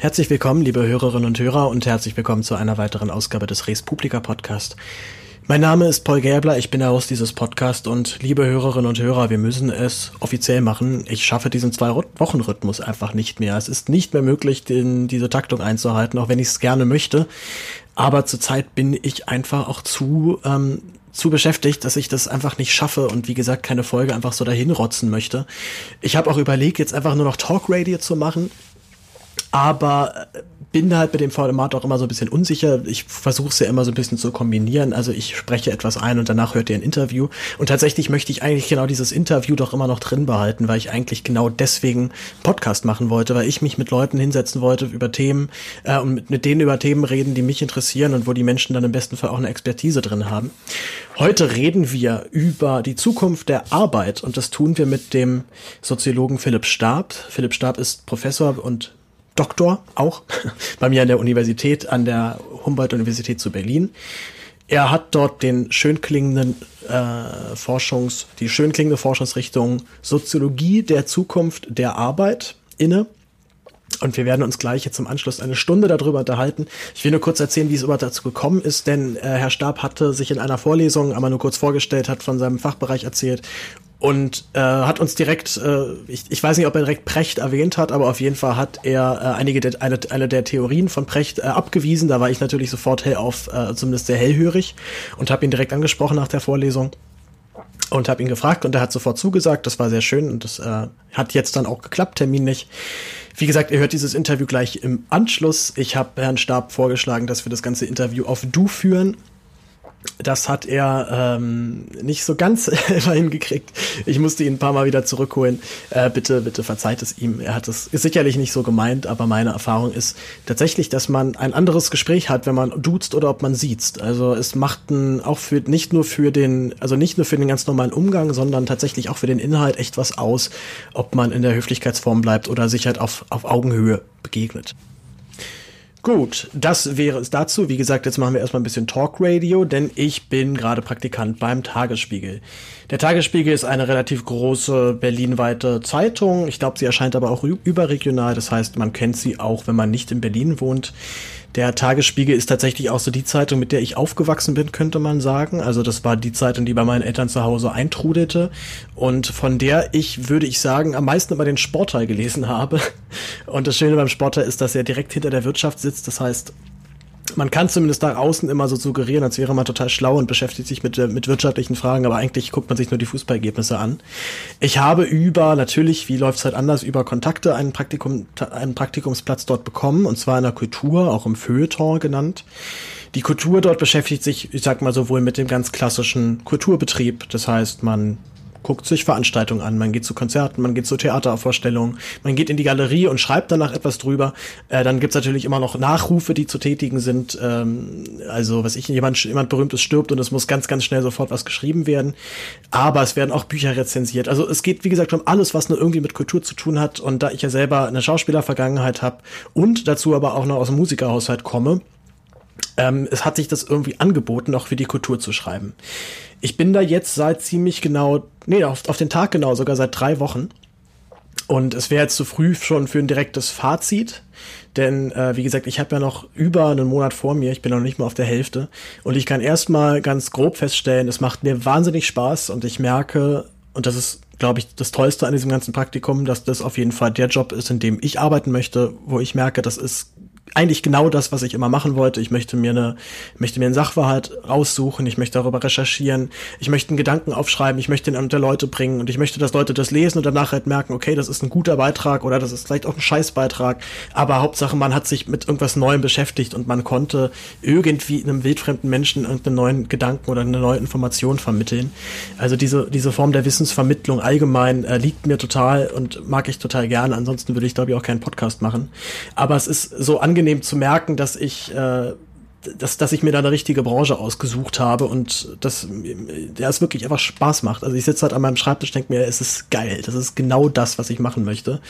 Herzlich willkommen, liebe Hörerinnen und Hörer, und herzlich willkommen zu einer weiteren Ausgabe des Res Publica Podcast. Mein Name ist Paul Gäbler, ich bin der Host dieses Podcasts und liebe Hörerinnen und Hörer, wir müssen es offiziell machen. Ich schaffe diesen Zwei-Wochen-Rhythmus einfach nicht mehr. Es ist nicht mehr möglich, den, diese Taktung einzuhalten, auch wenn ich es gerne möchte. Aber zurzeit bin ich einfach auch zu, ähm, zu beschäftigt, dass ich das einfach nicht schaffe und wie gesagt keine Folge einfach so dahin rotzen möchte. Ich habe auch überlegt, jetzt einfach nur noch Talk Radio zu machen aber äh, bin halt mit dem Format auch immer so ein bisschen unsicher. Ich versuche es ja immer so ein bisschen zu kombinieren. Also ich spreche etwas ein und danach hört ihr ein Interview. Und tatsächlich möchte ich eigentlich genau dieses Interview doch immer noch drin behalten, weil ich eigentlich genau deswegen Podcast machen wollte, weil ich mich mit Leuten hinsetzen wollte über Themen äh, und mit, mit denen über Themen reden, die mich interessieren und wo die Menschen dann im besten Fall auch eine Expertise drin haben. Heute reden wir über die Zukunft der Arbeit und das tun wir mit dem Soziologen Philipp Stab. Philipp Stab ist Professor und Doktor auch bei mir an der Universität, an der Humboldt-Universität zu Berlin. Er hat dort den schön klingenden äh, Forschungs, die schön klingende Forschungsrichtung Soziologie der Zukunft der Arbeit inne. Und wir werden uns gleich jetzt im Anschluss eine Stunde darüber unterhalten. Ich will nur kurz erzählen, wie es überhaupt dazu gekommen ist, denn äh, Herr Stab hatte sich in einer Vorlesung einmal nur kurz vorgestellt, hat von seinem Fachbereich erzählt und äh, hat uns direkt, äh, ich, ich weiß nicht, ob er direkt Precht erwähnt hat, aber auf jeden Fall hat er äh, einige der, eine, eine der Theorien von Precht äh, abgewiesen. Da war ich natürlich sofort hell auf, äh, zumindest sehr hellhörig und habe ihn direkt angesprochen nach der Vorlesung und habe ihn gefragt und er hat sofort zugesagt. Das war sehr schön und das äh, hat jetzt dann auch geklappt, terminlich. Wie gesagt, ihr hört dieses Interview gleich im Anschluss. Ich habe Herrn Stab vorgeschlagen, dass wir das ganze Interview auf Du führen das hat er ähm, nicht so ganz immer hingekriegt. Ich musste ihn ein paar Mal wieder zurückholen. Äh, bitte, bitte verzeiht es ihm. Er hat es ist sicherlich nicht so gemeint, aber meine Erfahrung ist tatsächlich, dass man ein anderes Gespräch hat, wenn man duzt oder ob man sieht. Also es macht ein, auch für nicht nur für den, also nicht nur für den ganz normalen Umgang, sondern tatsächlich auch für den Inhalt echt was aus, ob man in der Höflichkeitsform bleibt oder sich halt auf, auf Augenhöhe begegnet. Gut, das wäre es dazu. Wie gesagt, jetzt machen wir erstmal ein bisschen Talk Radio, denn ich bin gerade Praktikant beim Tagesspiegel. Der Tagesspiegel ist eine relativ große berlinweite Zeitung. Ich glaube, sie erscheint aber auch überregional. Das heißt, man kennt sie auch, wenn man nicht in Berlin wohnt. Der Tagesspiegel ist tatsächlich auch so die Zeitung, mit der ich aufgewachsen bin, könnte man sagen. Also das war die Zeitung, die bei meinen Eltern zu Hause eintrudelte und von der ich, würde ich sagen, am meisten immer den Sportteil gelesen habe. Und das Schöne beim Sportteil ist, dass er direkt hinter der Wirtschaft sitzt. Das heißt, man kann zumindest da außen immer so suggerieren, als wäre man total schlau und beschäftigt sich mit, mit wirtschaftlichen Fragen, aber eigentlich guckt man sich nur die Fußballergebnisse an. Ich habe über, natürlich, wie läuft es halt anders, über Kontakte einen, Praktikum, einen Praktikumsplatz dort bekommen, und zwar in der Kultur, auch im Feuilleton genannt. Die Kultur dort beschäftigt sich, ich sag mal, sowohl mit dem ganz klassischen Kulturbetrieb, das heißt, man guckt sich Veranstaltungen an, man geht zu Konzerten, man geht zu Theatervorstellungen, man geht in die Galerie und schreibt danach etwas drüber. Äh, dann gibt's natürlich immer noch Nachrufe, die zu tätigen sind. Ähm, also, was ich, jemand, jemand Berühmtes stirbt und es muss ganz, ganz schnell sofort was geschrieben werden. Aber es werden auch Bücher rezensiert. Also es geht, wie gesagt, um alles, was nur irgendwie mit Kultur zu tun hat. Und da ich ja selber eine Schauspielervergangenheit habe und dazu aber auch noch aus dem Musikerhaushalt komme, ähm, es hat sich das irgendwie angeboten, auch für die Kultur zu schreiben. Ich bin da jetzt seit ziemlich genau, nee, auf, auf den Tag genau, sogar seit drei Wochen. Und es wäre jetzt zu früh schon für ein direktes Fazit, denn äh, wie gesagt, ich habe ja noch über einen Monat vor mir, ich bin noch nicht mal auf der Hälfte und ich kann erstmal ganz grob feststellen, es macht mir wahnsinnig Spaß und ich merke, und das ist, glaube ich, das Tollste an diesem ganzen Praktikum, dass das auf jeden Fall der Job ist, in dem ich arbeiten möchte, wo ich merke, das ist eigentlich genau das, was ich immer machen wollte. Ich möchte mir eine, möchte mir einen Sachverhalt raussuchen, ich möchte darüber recherchieren, ich möchte einen Gedanken aufschreiben, ich möchte ihn unter Leute bringen und ich möchte, dass Leute das lesen und danach halt merken, okay, das ist ein guter Beitrag oder das ist vielleicht auch ein Scheißbeitrag, aber Hauptsache man hat sich mit irgendwas Neuem beschäftigt und man konnte irgendwie einem wildfremden Menschen irgendeinen neuen Gedanken oder eine neue Information vermitteln. Also diese, diese Form der Wissensvermittlung allgemein äh, liegt mir total und mag ich total gerne. Ansonsten würde ich, glaube ich, auch keinen Podcast machen. Aber es ist so angenehm, angenehm zu merken, dass ich, äh, dass, dass ich mir da eine richtige Branche ausgesucht habe und dass der es wirklich einfach Spaß macht. Also ich sitze halt an meinem Schreibtisch, denke mir, es ist geil. Das ist genau das, was ich machen möchte.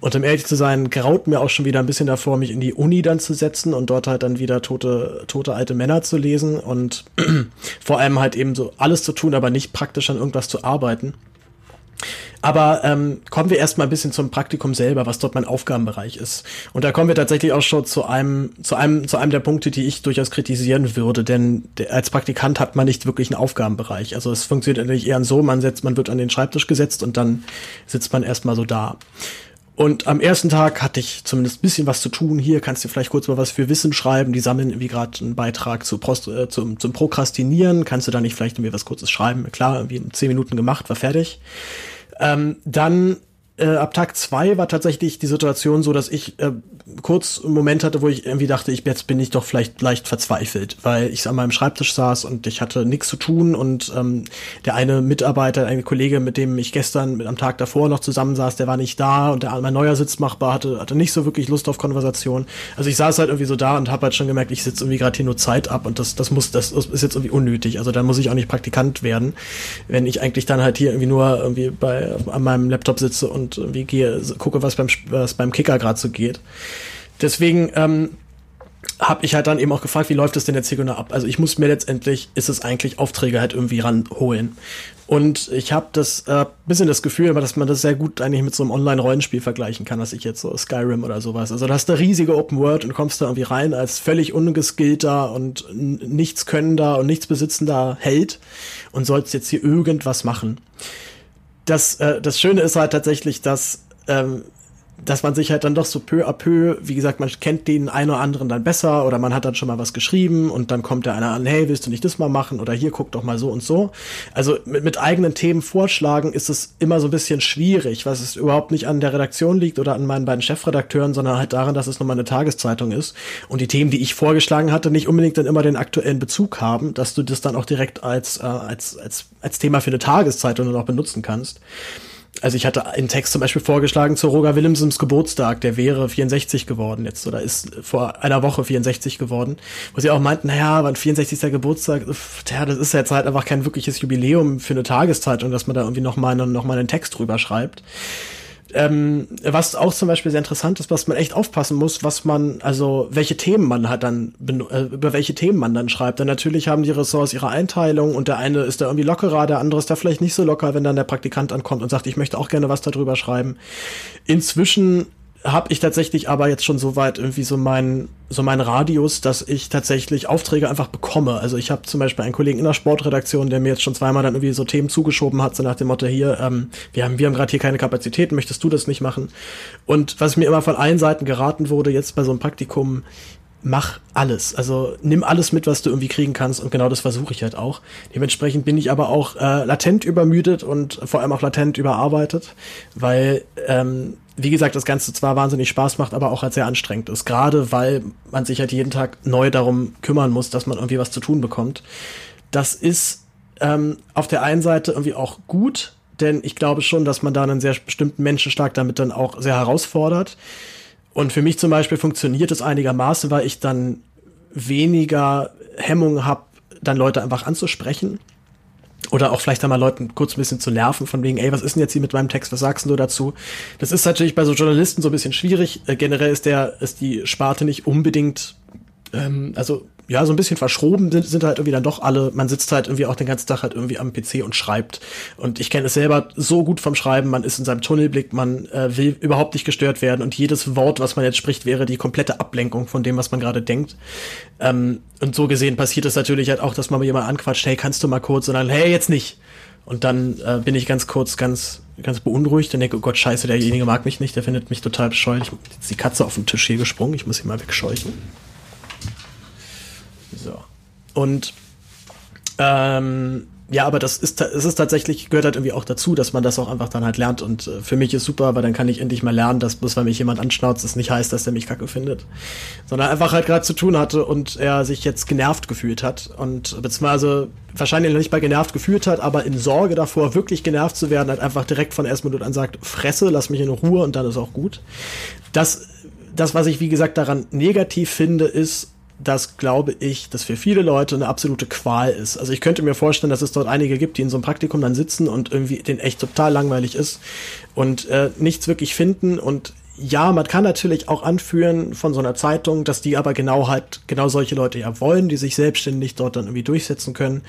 Und um ehrlich zu sein, graut mir auch schon wieder ein bisschen davor, mich in die Uni dann zu setzen und dort halt dann wieder tote, tote alte Männer zu lesen und vor allem halt eben so alles zu tun, aber nicht praktisch an irgendwas zu arbeiten. Aber ähm, kommen wir erstmal ein bisschen zum Praktikum selber, was dort mein Aufgabenbereich ist. Und da kommen wir tatsächlich auch schon zu einem, zu einem, zu einem der Punkte, die ich durchaus kritisieren würde, denn als Praktikant hat man nicht wirklich einen Aufgabenbereich. Also es funktioniert eigentlich eher so, man setzt, man wird an den Schreibtisch gesetzt und dann sitzt man erstmal so da. Und am ersten Tag hatte ich zumindest ein bisschen was zu tun. Hier kannst du vielleicht kurz mal was für Wissen schreiben. Die sammeln irgendwie gerade einen Beitrag zu Prost, äh, zum, zum Prokrastinieren. Kannst du da nicht vielleicht mir was Kurzes schreiben? Klar, irgendwie in zehn Minuten gemacht, war fertig. Ähm, dann äh, ab Tag zwei war tatsächlich die Situation so, dass ich äh, kurz einen Moment hatte, wo ich irgendwie dachte, ich jetzt bin ich doch vielleicht leicht verzweifelt, weil ich an meinem Schreibtisch saß und ich hatte nichts zu tun und ähm, der eine Mitarbeiter, ein Kollege, mit dem ich gestern mit, am Tag davor noch zusammensaß, der war nicht da und der mein neuer Sitzmachbar hatte hatte nicht so wirklich Lust auf Konversation. Also ich saß halt irgendwie so da und habe halt schon gemerkt, ich sitze irgendwie gerade hier nur Zeit ab und das das muss das ist jetzt irgendwie unnötig. Also da muss ich auch nicht Praktikant werden, wenn ich eigentlich dann halt hier irgendwie nur irgendwie bei an meinem Laptop sitze und und irgendwie gehe, gucke, was beim, was beim Kicker gerade so geht. Deswegen ähm, habe ich halt dann eben auch gefragt, wie läuft das denn jetzt hier genau ab? Also ich muss mir letztendlich, ist es eigentlich Aufträge halt irgendwie ranholen. Und ich habe das äh, bisschen das Gefühl, dass man das sehr gut eigentlich mit so einem Online-Rollenspiel vergleichen kann, dass ich jetzt so Skyrim oder sowas. Also da hast du riesige Open World und kommst da irgendwie rein als völlig ungeskillter und nichts könnender und nichts besitzender Held und sollst jetzt hier irgendwas machen das, äh, das Schöne ist halt tatsächlich, dass, ähm, dass man sich halt dann doch so peu à peu, wie gesagt, man kennt den einen oder anderen dann besser oder man hat dann schon mal was geschrieben und dann kommt der einer an, hey, willst du nicht das mal machen oder hier guck doch mal so und so. Also mit, mit eigenen Themen vorschlagen ist es immer so ein bisschen schwierig, was es überhaupt nicht an der Redaktion liegt oder an meinen beiden Chefredakteuren, sondern halt daran, dass es nochmal eine Tageszeitung ist und die Themen, die ich vorgeschlagen hatte, nicht unbedingt dann immer den aktuellen Bezug haben, dass du das dann auch direkt als, äh, als, als, als Thema für eine Tageszeitung dann auch benutzen kannst also ich hatte einen Text zum Beispiel vorgeschlagen zu Roger Willemsens Geburtstag, der wäre 64 geworden jetzt oder ist vor einer Woche 64 geworden, wo sie auch meinten, naja, wann 64. Geburtstag, ja, das ist jetzt halt einfach kein wirkliches Jubiläum für eine Tageszeitung, dass man da irgendwie nochmal noch mal einen Text drüber schreibt. Ähm, was auch zum Beispiel sehr interessant ist, was man echt aufpassen muss, was man, also welche Themen man halt dann, äh, über welche Themen man dann schreibt. Denn natürlich haben die Ressorts ihre Einteilung und der eine ist da irgendwie lockerer, der andere ist da vielleicht nicht so locker, wenn dann der Praktikant ankommt und sagt, ich möchte auch gerne was darüber schreiben. Inzwischen habe ich tatsächlich aber jetzt schon so weit irgendwie so mein so mein Radius, dass ich tatsächlich Aufträge einfach bekomme. Also ich habe zum Beispiel einen Kollegen in der Sportredaktion, der mir jetzt schon zweimal dann irgendwie so Themen zugeschoben hat, so nach dem Motto hier, ähm, wir haben wir haben gerade hier keine Kapazitäten, möchtest du das nicht machen? Und was mir immer von allen Seiten geraten wurde, jetzt bei so einem Praktikum, mach alles. Also nimm alles mit, was du irgendwie kriegen kannst und genau das versuche ich halt auch. Dementsprechend bin ich aber auch äh, latent übermüdet und vor allem auch latent überarbeitet, weil ähm, wie gesagt, das Ganze zwar wahnsinnig Spaß macht, aber auch halt sehr anstrengend ist. Gerade weil man sich halt jeden Tag neu darum kümmern muss, dass man irgendwie was zu tun bekommt. Das ist ähm, auf der einen Seite irgendwie auch gut, denn ich glaube schon, dass man da einen sehr bestimmten Menschenschlag damit dann auch sehr herausfordert. Und für mich zum Beispiel funktioniert es einigermaßen, weil ich dann weniger Hemmung habe, dann Leute einfach anzusprechen oder auch vielleicht einmal Leuten kurz ein bisschen zu nerven, von wegen, ey, was ist denn jetzt hier mit meinem Text, was sagst du dazu? Das ist natürlich bei so Journalisten so ein bisschen schwierig. Äh, generell ist der, ist die Sparte nicht unbedingt, ähm, also ja, so ein bisschen verschroben sind, sind halt irgendwie dann doch alle. Man sitzt halt irgendwie auch den ganzen Tag halt irgendwie am PC und schreibt. Und ich kenne es selber so gut vom Schreiben, man ist in seinem Tunnelblick, man äh, will überhaupt nicht gestört werden und jedes Wort, was man jetzt spricht, wäre die komplette Ablenkung von dem, was man gerade denkt. Ähm, und so gesehen passiert es natürlich halt auch, dass man jemand anquatscht, hey, kannst du mal kurz, und dann, hey, jetzt nicht. Und dann äh, bin ich ganz kurz ganz ganz beunruhigt und denke, oh Gott, scheiße, derjenige mag mich nicht, der findet mich total bescheuert. Ich, jetzt die Katze auf den Tisch hier gesprungen, ich muss sie mal wegscheuchen. So. Und ähm, ja, aber das ist, es ist tatsächlich, gehört halt irgendwie auch dazu, dass man das auch einfach dann halt lernt. Und äh, für mich ist super, weil dann kann ich endlich mal lernen, dass bloß weil mich jemand anschnauzt, das nicht heißt, dass er mich kacke findet. Sondern einfach halt gerade zu tun hatte und er sich jetzt genervt gefühlt hat. Und beziehungsweise wahrscheinlich nicht bei genervt gefühlt hat, aber in Sorge davor, wirklich genervt zu werden, halt einfach direkt von ersten Minute an sagt, Fresse, lass mich in Ruhe und dann ist auch gut. Das, das, was ich wie gesagt daran negativ finde, ist, dass, glaube ich, das für viele Leute eine absolute Qual ist. Also ich könnte mir vorstellen, dass es dort einige gibt, die in so einem Praktikum dann sitzen und irgendwie den echt total langweilig ist und äh, nichts wirklich finden und ja, man kann natürlich auch anführen von so einer Zeitung, dass die aber genau halt, genau solche Leute ja wollen, die sich selbstständig dort dann irgendwie durchsetzen können.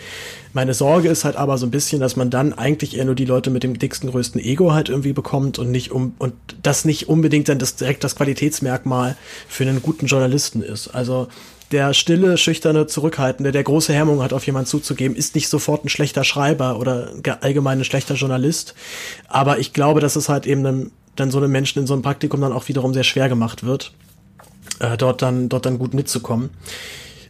Meine Sorge ist halt aber so ein bisschen, dass man dann eigentlich eher nur die Leute mit dem dicksten, größten Ego halt irgendwie bekommt und nicht um, und das nicht unbedingt dann das direkt das Qualitätsmerkmal für einen guten Journalisten ist. Also, der stille, schüchterne, zurückhaltende, der große Hemmung hat, auf jemanden zuzugeben, ist nicht sofort ein schlechter Schreiber oder allgemein ein schlechter Journalist. Aber ich glaube, dass es halt eben einem dann so einem Menschen in so einem Praktikum dann auch wiederum sehr schwer gemacht wird, äh, dort dann dort dann gut mitzukommen.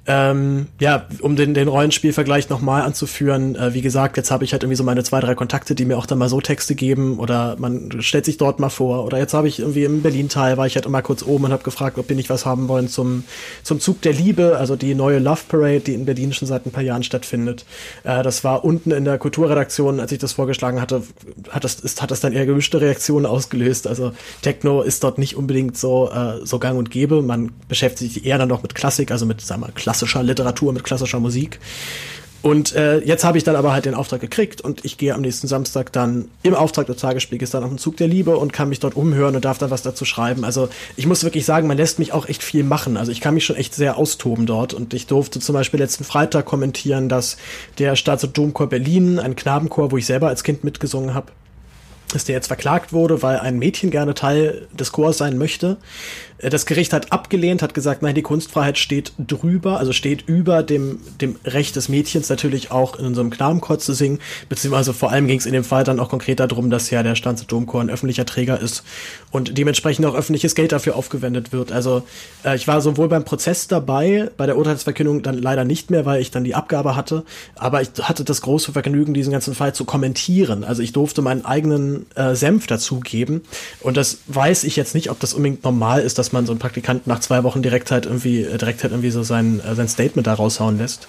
Ähm, ja, um den, den Rollenspielvergleich nochmal anzuführen, äh, wie gesagt, jetzt habe ich halt irgendwie so meine zwei, drei Kontakte, die mir auch dann mal so Texte geben oder man stellt sich dort mal vor. Oder jetzt habe ich irgendwie im Berlin-Teil, war ich halt immer kurz oben und habe gefragt, ob die nicht was haben wollen zum, zum Zug der Liebe, also die neue Love Parade, die in Berlin schon seit ein paar Jahren stattfindet. Äh, das war unten in der Kulturredaktion, als ich das vorgeschlagen hatte, hat das, ist, hat das dann eher gemischte Reaktionen ausgelöst. Also Techno ist dort nicht unbedingt so, äh, so gang und gäbe. Man beschäftigt sich eher dann noch mit Klassik, also mit, sagen wir, klassischer Literatur, mit klassischer Musik. Und äh, jetzt habe ich dann aber halt den Auftrag gekriegt und ich gehe am nächsten Samstag dann im Auftrag des Tagesspiegels dann auf den Zug der Liebe und kann mich dort umhören und darf dann was dazu schreiben. Also ich muss wirklich sagen, man lässt mich auch echt viel machen. Also ich kann mich schon echt sehr austoben dort und ich durfte zum Beispiel letzten Freitag kommentieren, dass der Staats- und Domchor Berlin, ein Knabenchor, wo ich selber als Kind mitgesungen habe, dass der jetzt verklagt wurde, weil ein Mädchen gerne Teil des Chors sein möchte. Das Gericht hat abgelehnt, hat gesagt, nein, die Kunstfreiheit steht drüber, also steht über dem, dem Recht des Mädchens natürlich auch in unserem Knabenchor zu singen, beziehungsweise vor allem ging es in dem Fall dann auch konkret darum, dass ja der Stanze Domchor ein öffentlicher Träger ist und dementsprechend auch öffentliches Geld dafür aufgewendet wird. Also äh, ich war sowohl beim Prozess dabei, bei der Urteilsverkündung dann leider nicht mehr, weil ich dann die Abgabe hatte, aber ich hatte das große Vergnügen, diesen ganzen Fall zu kommentieren. Also ich durfte meinen eigenen äh, Senf dazugeben und das weiß ich jetzt nicht, ob das unbedingt normal ist, dass man so einen Praktikanten nach zwei Wochen direkt halt irgendwie, äh, direkt halt irgendwie so sein, äh, sein Statement da raushauen lässt.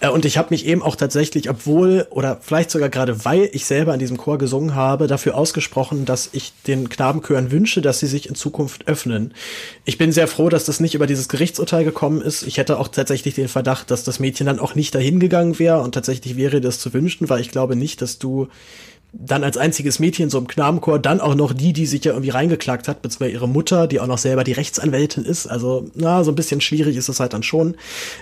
Äh, und ich habe mich eben auch tatsächlich, obwohl oder vielleicht sogar gerade weil ich selber in diesem Chor gesungen habe, dafür ausgesprochen, dass ich den Knabenchören wünsche, dass sie sich in Zukunft öffnen. Ich bin sehr froh, dass das nicht über dieses Gerichtsurteil gekommen ist. Ich hätte auch tatsächlich den Verdacht, dass das Mädchen dann auch nicht dahin gegangen wäre und tatsächlich wäre das zu wünschen, weil ich glaube nicht, dass du dann als einziges Mädchen so im Knabenchor, dann auch noch die, die sich ja irgendwie reingeklagt hat, beziehungsweise ihre Mutter, die auch noch selber die Rechtsanwältin ist. Also, na, so ein bisschen schwierig ist es halt dann schon,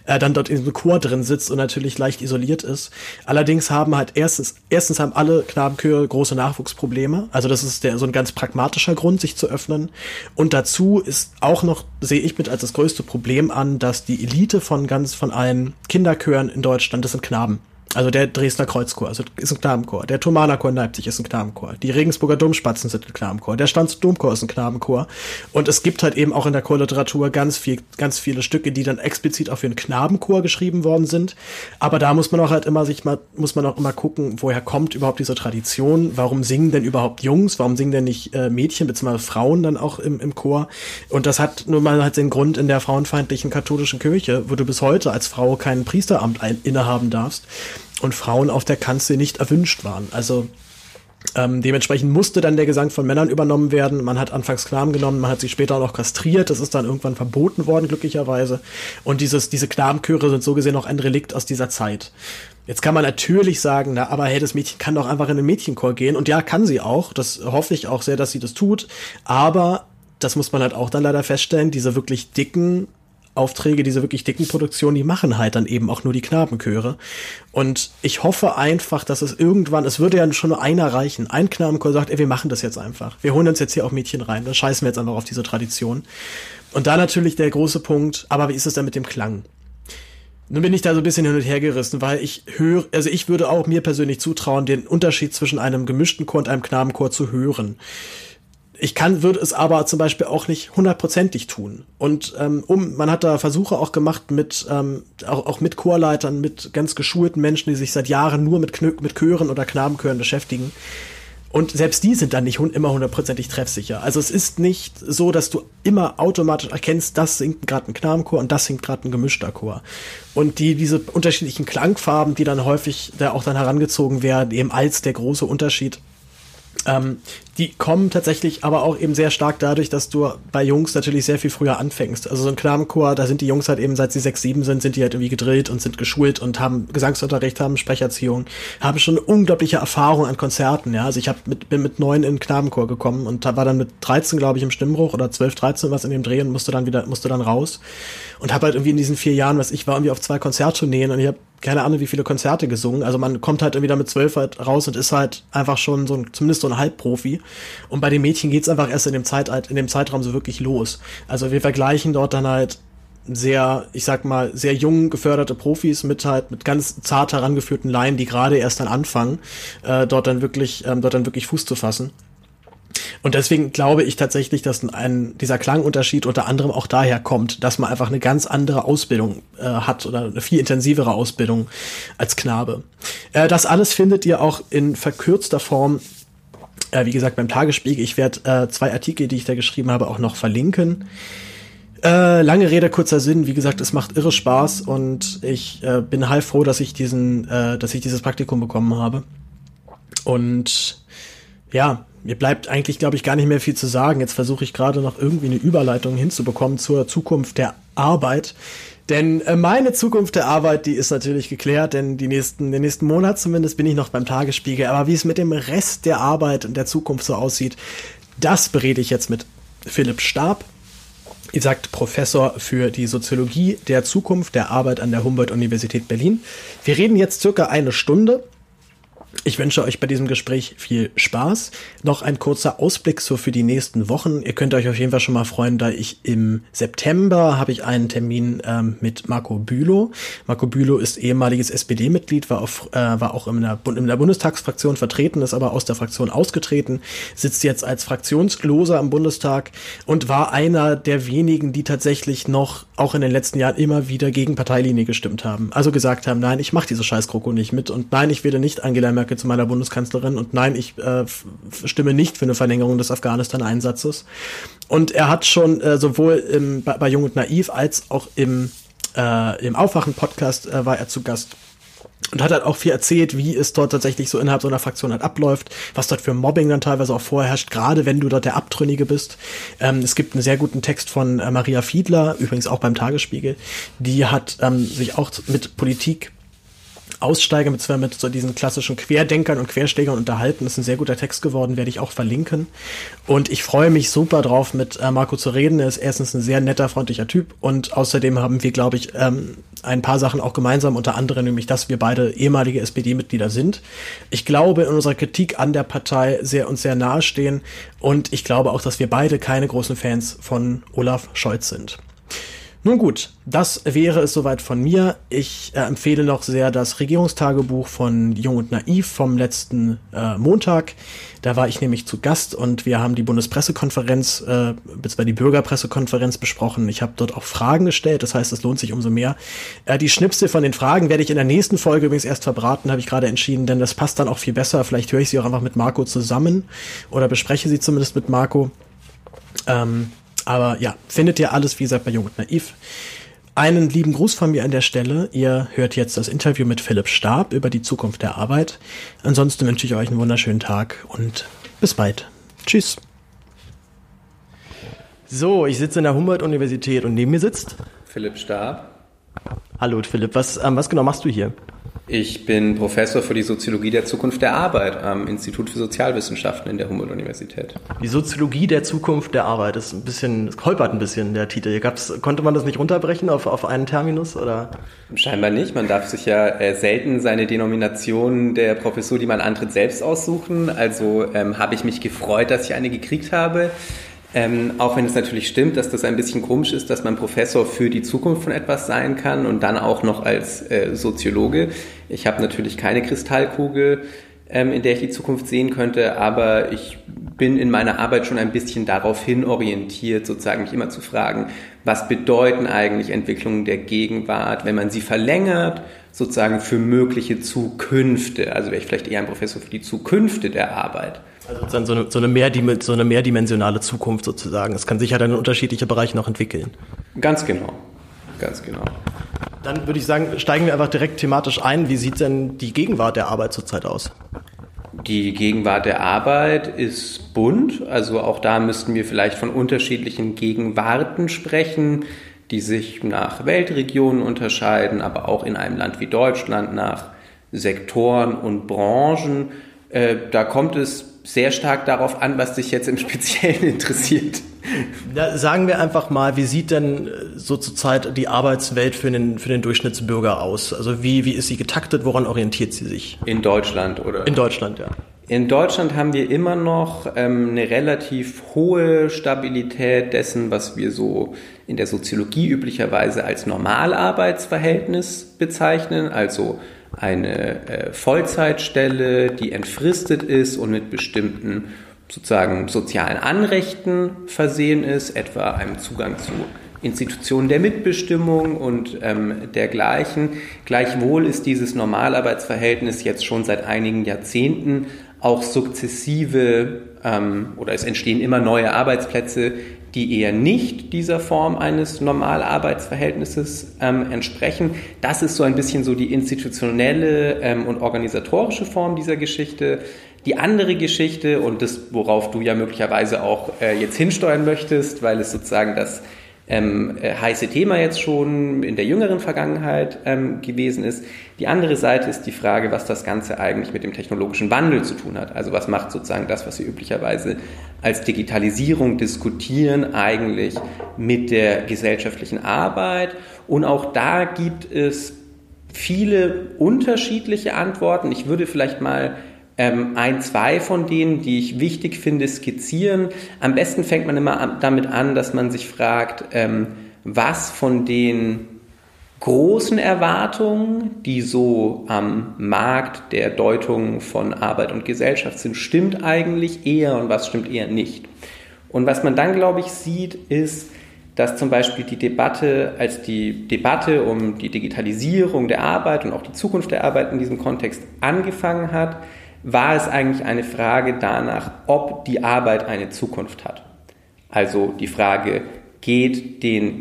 äh, dann dort in diesem Chor drin sitzt und natürlich leicht isoliert ist. Allerdings haben halt erstens, erstens haben alle Knabenchöre große Nachwuchsprobleme. Also, das ist der, so ein ganz pragmatischer Grund, sich zu öffnen. Und dazu ist auch noch, sehe ich mit als das größte Problem an, dass die Elite von ganz, von allen Kinderchören in Deutschland, das sind Knaben. Also der Dresdner Kreuzchor also ist ein Knabenchor. Der Thomanerchor in Leipzig ist ein Knabenchor. Die Regensburger Domspatzen sind ein Knabenchor. Der Stanz Domchor ist ein Knabenchor. Und es gibt halt eben auch in der Chorliteratur ganz viel, ganz viele Stücke, die dann explizit auch für einen Knabenchor geschrieben worden sind. Aber da muss man auch halt immer sich mal, muss man auch immer gucken, woher kommt überhaupt diese Tradition? Warum singen denn überhaupt Jungs? Warum singen denn nicht äh, Mädchen bzw. Frauen dann auch im, im Chor? Und das hat nun mal halt den Grund in der frauenfeindlichen katholischen Kirche, wo du bis heute als Frau kein Priesteramt ein, innehaben darfst und Frauen auf der Kanzel nicht erwünscht waren. Also ähm, dementsprechend musste dann der Gesang von Männern übernommen werden. Man hat anfangs Knaben genommen, man hat sie später auch noch kastriert. Das ist dann irgendwann verboten worden, glücklicherweise. Und dieses, diese Knabenchöre sind so gesehen auch ein Relikt aus dieser Zeit. Jetzt kann man natürlich sagen, na, aber hey, das Mädchen kann doch einfach in den Mädchenchor gehen. Und ja, kann sie auch. Das hoffe ich auch sehr, dass sie das tut. Aber das muss man halt auch dann leider feststellen, diese wirklich dicken Aufträge, diese wirklich dicken Produktionen, die machen halt dann eben auch nur die Knabenchöre. Und ich hoffe einfach, dass es irgendwann, es würde ja schon nur einer reichen. Ein Knabenchor sagt, ey, wir machen das jetzt einfach. Wir holen uns jetzt hier auch Mädchen rein. Dann scheißen wir jetzt einfach auf diese Tradition. Und da natürlich der große Punkt, aber wie ist es denn mit dem Klang? Nun bin ich da so ein bisschen hin und her gerissen, weil ich höre, also ich würde auch mir persönlich zutrauen, den Unterschied zwischen einem gemischten Chor und einem Knabenchor zu hören. Ich kann, würde es aber zum Beispiel auch nicht hundertprozentig tun. Und ähm, um, man hat da Versuche auch gemacht mit, ähm, auch, auch mit Chorleitern, mit ganz geschulten Menschen, die sich seit Jahren nur mit, Knö mit Chören oder Knabenchören beschäftigen. Und selbst die sind dann nicht immer hundertprozentig treffsicher. Also es ist nicht so, dass du immer automatisch erkennst, das singt gerade ein Knabenchor und das singt gerade ein gemischter Chor. Und die, diese unterschiedlichen Klangfarben, die dann häufig da auch dann herangezogen werden, eben als der große Unterschied ähm, die kommen tatsächlich aber auch eben sehr stark dadurch, dass du bei Jungs natürlich sehr viel früher anfängst. Also so ein Knabenchor, da sind die Jungs halt eben, seit sie sechs, sieben sind, sind die halt irgendwie gedrillt und sind geschult und haben Gesangsunterricht, haben Sprecherziehung, haben schon unglaubliche Erfahrung an Konzerten, ja. Also ich hab mit, bin mit neun in den Knabenchor gekommen und war dann mit 13, glaube ich, im Stimmbruch oder 12, 13 was in dem Dreh und musste dann wieder, musste dann raus. Und habe halt irgendwie in diesen vier Jahren, was ich war, irgendwie auf zwei Konzerttourneen und ich habe keine Ahnung, wie viele Konzerte gesungen. Also man kommt halt irgendwie mit zwölf halt raus und ist halt einfach schon so ein, zumindest so ein Halbprofi. Und bei den Mädchen geht's einfach erst in dem Zeit, in dem Zeitraum so wirklich los. Also wir vergleichen dort dann halt sehr, ich sag mal, sehr jung geförderte Profis mit halt mit ganz zart herangeführten Laien, die gerade erst dann anfangen, äh, dort dann wirklich, ähm, dort dann wirklich Fuß zu fassen. Und deswegen glaube ich tatsächlich, dass ein, dieser Klangunterschied unter anderem auch daher kommt, dass man einfach eine ganz andere Ausbildung äh, hat oder eine viel intensivere Ausbildung als Knabe. Äh, das alles findet ihr auch in verkürzter Form äh, wie gesagt, beim Tagesspiegel. Ich werde äh, zwei Artikel, die ich da geschrieben habe, auch noch verlinken. Äh, lange Rede, kurzer Sinn. Wie gesagt, es macht irre Spaß und ich äh, bin heilfroh, dass ich diesen, äh, dass ich dieses Praktikum bekommen habe. Und ja, mir bleibt eigentlich, glaube ich, gar nicht mehr viel zu sagen. Jetzt versuche ich gerade noch irgendwie eine Überleitung hinzubekommen zur Zukunft der Arbeit. Denn äh, meine Zukunft der Arbeit, die ist natürlich geklärt, denn die nächsten, den nächsten Monat zumindest bin ich noch beim Tagesspiegel. Aber wie es mit dem Rest der Arbeit und der Zukunft so aussieht, das berede ich jetzt mit Philipp Stab. Ihr sagt Professor für die Soziologie der Zukunft der Arbeit an der Humboldt-Universität Berlin. Wir reden jetzt circa eine Stunde ich wünsche euch bei diesem Gespräch viel Spaß. Noch ein kurzer Ausblick so für die nächsten Wochen. Ihr könnt euch auf jeden Fall schon mal freuen, da ich im September habe ich einen Termin ähm, mit Marco Bülow. Marco Bülow ist ehemaliges SPD-Mitglied, war, auf, äh, war auch in der, in der Bundestagsfraktion vertreten, ist aber aus der Fraktion ausgetreten, sitzt jetzt als Fraktionsloser im Bundestag und war einer der wenigen, die tatsächlich noch auch in den letzten Jahren immer wieder gegen Parteilinie gestimmt haben. Also gesagt haben, nein, ich mache diese Scheißkroko nicht mit und nein, ich wähle nicht Angela Merkel Merkel zu meiner Bundeskanzlerin und nein, ich äh, stimme nicht für eine Verlängerung des Afghanistan-Einsatzes. Und er hat schon äh, sowohl im, bei, bei Jung und Naiv als auch im, äh, im Aufwachen-Podcast äh, war er zu Gast und hat halt auch viel erzählt, wie es dort tatsächlich so innerhalb so einer Fraktion halt abläuft, was dort für Mobbing dann teilweise auch vorherrscht, gerade wenn du dort der Abtrünnige bist. Ähm, es gibt einen sehr guten Text von äh, Maria Fiedler, übrigens auch beim Tagesspiegel, die hat ähm, sich auch mit Politik Aussteiger mit, mit so diesen klassischen Querdenkern und Querschlägern unterhalten. Das ist ein sehr guter Text geworden, werde ich auch verlinken. Und ich freue mich super drauf, mit äh, Marco zu reden. Er ist erstens ein sehr netter, freundlicher Typ und außerdem haben wir, glaube ich, ähm, ein paar Sachen auch gemeinsam, unter anderem nämlich, dass wir beide ehemalige SPD-Mitglieder sind. Ich glaube, in unserer Kritik an der Partei sehr uns sehr nahe stehen und ich glaube auch, dass wir beide keine großen Fans von Olaf Scholz sind. Nun gut, das wäre es soweit von mir. Ich äh, empfehle noch sehr das Regierungstagebuch von Jung und Naiv vom letzten äh, Montag. Da war ich nämlich zu Gast und wir haben die Bundespressekonferenz äh, beziehungsweise die Bürgerpressekonferenz besprochen. Ich habe dort auch Fragen gestellt, das heißt, es lohnt sich umso mehr. Äh, die Schnipsel von den Fragen werde ich in der nächsten Folge übrigens erst verbraten, habe ich gerade entschieden, denn das passt dann auch viel besser. Vielleicht höre ich sie auch einfach mit Marco zusammen oder bespreche sie zumindest mit Marco. Ähm, aber ja, findet ihr alles, wie gesagt, bei Jung und Naiv. Einen lieben Gruß von mir an der Stelle. Ihr hört jetzt das Interview mit Philipp Stab über die Zukunft der Arbeit. Ansonsten wünsche ich euch einen wunderschönen Tag und bis bald. Tschüss. So, ich sitze in der Humboldt-Universität und neben mir sitzt Philipp Stab. Hallo Philipp, was, ähm, was genau machst du hier? Ich bin Professor für die Soziologie der Zukunft der Arbeit am Institut für Sozialwissenschaften in der Humboldt-Universität. Die Soziologie der Zukunft der Arbeit ist ein bisschen, es holpert ein bisschen der Titel. Gab's, konnte man das nicht runterbrechen auf, auf einen Terminus oder? Scheinbar nicht. Man darf sich ja äh, selten seine Denomination der Professur, die man antritt, selbst aussuchen. Also ähm, habe ich mich gefreut, dass ich eine gekriegt habe. Ähm, auch wenn es natürlich stimmt, dass das ein bisschen komisch ist, dass man Professor für die Zukunft von etwas sein kann und dann auch noch als äh, Soziologe. Ich habe natürlich keine Kristallkugel, ähm, in der ich die Zukunft sehen könnte, aber ich bin in meiner Arbeit schon ein bisschen darauf hin orientiert, sozusagen mich immer zu fragen, was bedeuten eigentlich Entwicklungen der Gegenwart, wenn man sie verlängert, sozusagen für mögliche Zukünfte. Also wäre ich vielleicht eher ein Professor für die Zukünfte der Arbeit. Also dann so eine, so, eine so eine mehrdimensionale Zukunft sozusagen. Es kann sich ja dann in unterschiedliche Bereiche noch entwickeln. Ganz genau. Ganz genau. Dann würde ich sagen, steigen wir einfach direkt thematisch ein. Wie sieht denn die Gegenwart der Arbeit zurzeit aus? Die Gegenwart der Arbeit ist bunt, also auch da müssten wir vielleicht von unterschiedlichen Gegenwarten sprechen, die sich nach Weltregionen unterscheiden, aber auch in einem Land wie Deutschland nach Sektoren und Branchen. Äh, da kommt es sehr stark darauf an, was dich jetzt im Speziellen interessiert. Ja, sagen wir einfach mal, wie sieht denn äh, so zurzeit die Arbeitswelt für den, für den Durchschnittsbürger aus? Also wie, wie ist sie getaktet? Woran orientiert sie sich? In Deutschland, oder? In Deutschland, ja. In Deutschland haben wir immer noch ähm, eine relativ hohe Stabilität dessen, was wir so in der Soziologie üblicherweise als Normalarbeitsverhältnis bezeichnen, also eine äh, Vollzeitstelle, die entfristet ist und mit bestimmten sozusagen sozialen Anrechten versehen ist, etwa einem Zugang zu Institutionen der Mitbestimmung und ähm, dergleichen. Gleichwohl ist dieses Normalarbeitsverhältnis jetzt schon seit einigen Jahrzehnten auch sukzessive ähm, oder es entstehen immer neue Arbeitsplätze, die eher nicht dieser Form eines Normalarbeitsverhältnisses ähm, entsprechen. Das ist so ein bisschen so die institutionelle ähm, und organisatorische Form dieser Geschichte. Die andere Geschichte und das, worauf du ja möglicherweise auch äh, jetzt hinsteuern möchtest, weil es sozusagen das ähm, äh, heiße Thema jetzt schon in der jüngeren Vergangenheit ähm, gewesen ist. Die andere Seite ist die Frage, was das Ganze eigentlich mit dem technologischen Wandel zu tun hat. Also was macht sozusagen das, was wir üblicherweise als Digitalisierung diskutieren, eigentlich mit der gesellschaftlichen Arbeit. Und auch da gibt es viele unterschiedliche Antworten. Ich würde vielleicht mal ähm, ein, zwei von denen, die ich wichtig finde, skizzieren. Am besten fängt man immer damit an, dass man sich fragt, ähm, was von den großen Erwartungen, die so am Markt der Deutung von Arbeit und Gesellschaft sind, stimmt eigentlich eher und was stimmt eher nicht. Und was man dann, glaube ich, sieht, ist, dass zum Beispiel die Debatte, als die Debatte um die Digitalisierung der Arbeit und auch die Zukunft der Arbeit in diesem Kontext angefangen hat, war es eigentlich eine Frage danach, ob die Arbeit eine Zukunft hat. Also die Frage, geht den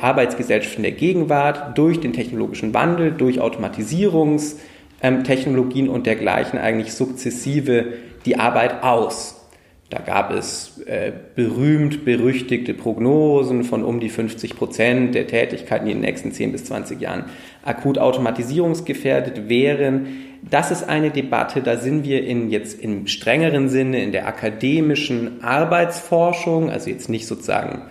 Arbeitsgesellschaften der Gegenwart durch den technologischen Wandel, durch Automatisierungstechnologien und dergleichen eigentlich sukzessive die Arbeit aus. Da gab es äh, berühmt berüchtigte Prognosen von um die 50 Prozent der Tätigkeiten, die in den nächsten 10 bis 20 Jahren akut automatisierungsgefährdet wären. Das ist eine Debatte, da sind wir in jetzt im strengeren Sinne in der akademischen Arbeitsforschung, also jetzt nicht sozusagen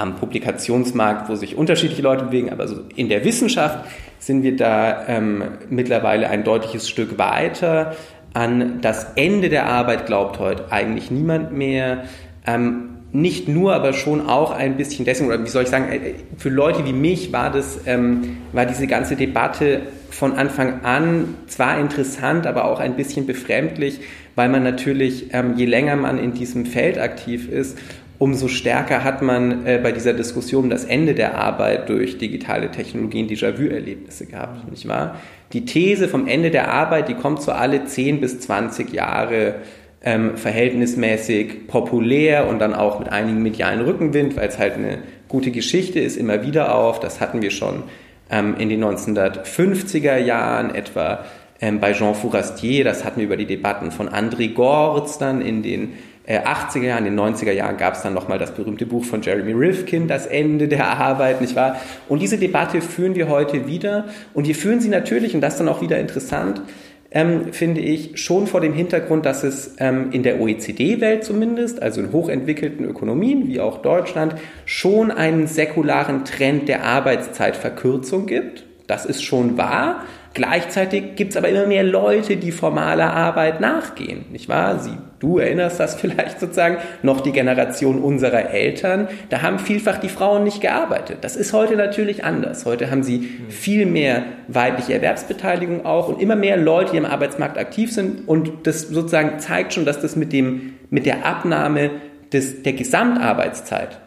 am Publikationsmarkt, wo sich unterschiedliche Leute bewegen, aber so in der Wissenschaft sind wir da ähm, mittlerweile ein deutliches Stück weiter. An das Ende der Arbeit glaubt heute eigentlich niemand mehr. Ähm, nicht nur, aber schon auch ein bisschen deswegen, oder wie soll ich sagen, äh, für Leute wie mich war das, ähm, war diese ganze Debatte von Anfang an zwar interessant, aber auch ein bisschen befremdlich, weil man natürlich, ähm, je länger man in diesem Feld aktiv ist, umso stärker hat man äh, bei dieser Diskussion das Ende der Arbeit durch digitale Technologien Déjà-vu-Erlebnisse gehabt, nicht wahr? Die These vom Ende der Arbeit, die kommt so alle 10 bis 20 Jahre ähm, verhältnismäßig populär und dann auch mit einigen medialen Rückenwind, weil es halt eine gute Geschichte ist, immer wieder auf. Das hatten wir schon ähm, in den 1950er Jahren, etwa ähm, bei Jean Fourastier, das hatten wir über die Debatten von André Gortz dann in den 80er äh, Jahren, in den 90er Jahren gab es dann nochmal das berühmte Buch von Jeremy Rifkin, Das Ende der Arbeit, nicht wahr? Und diese Debatte führen wir heute wieder und wir führen sie natürlich, und das ist dann auch wieder interessant, ähm, finde ich, schon vor dem Hintergrund, dass es ähm, in der OECD-Welt zumindest, also in hochentwickelten Ökonomien wie auch Deutschland, schon einen säkularen Trend der Arbeitszeitverkürzung gibt. Das ist schon wahr. Gleichzeitig gibt es aber immer mehr Leute, die formaler Arbeit nachgehen, nicht wahr? Sie, du erinnerst das vielleicht sozusagen, noch die Generation unserer Eltern, da haben vielfach die Frauen nicht gearbeitet. Das ist heute natürlich anders. Heute haben sie viel mehr weibliche Erwerbsbeteiligung auch und immer mehr Leute, die im Arbeitsmarkt aktiv sind und das sozusagen zeigt schon, dass das mit dem, mit der Abnahme des, der Gesamtarbeitszeit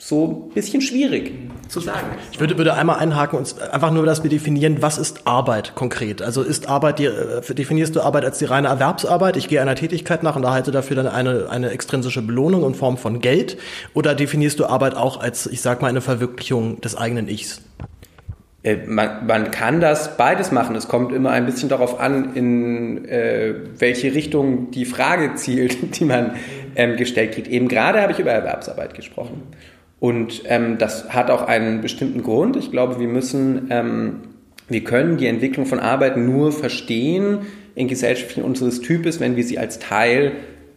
so ein bisschen schwierig zu sagen. Ich würde, würde einmal einhaken und einfach nur, dass wir definieren, was ist Arbeit konkret? Also ist Arbeit, die, äh, definierst du Arbeit als die reine Erwerbsarbeit? Ich gehe einer Tätigkeit nach und erhalte dafür dann eine, eine extrinsische Belohnung in Form von Geld? Oder definierst du Arbeit auch als, ich sag mal, eine Verwirklichung des eigenen Ichs? Äh, man, man kann das beides machen. Es kommt immer ein bisschen darauf an, in äh, welche Richtung die Frage zielt, die man ähm, gestellt kriegt. Eben gerade habe ich über Erwerbsarbeit gesprochen. Und ähm, das hat auch einen bestimmten Grund. Ich glaube, wir müssen, ähm, wir können die Entwicklung von Arbeit nur verstehen in Gesellschaften unseres Types, wenn wir sie als Teil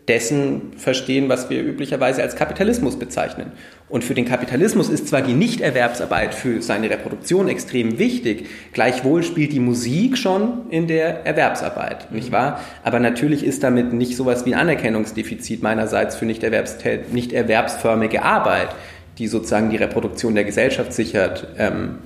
dessen verstehen, was wir üblicherweise als Kapitalismus bezeichnen. Und für den Kapitalismus ist zwar die Nichterwerbsarbeit für seine Reproduktion extrem wichtig, gleichwohl spielt die Musik schon in der Erwerbsarbeit, nicht wahr? Aber natürlich ist damit nicht sowas wie ein Anerkennungsdefizit meinerseits für nicht, nicht erwerbsförmige Arbeit, die sozusagen die Reproduktion der Gesellschaft sichert, ähm,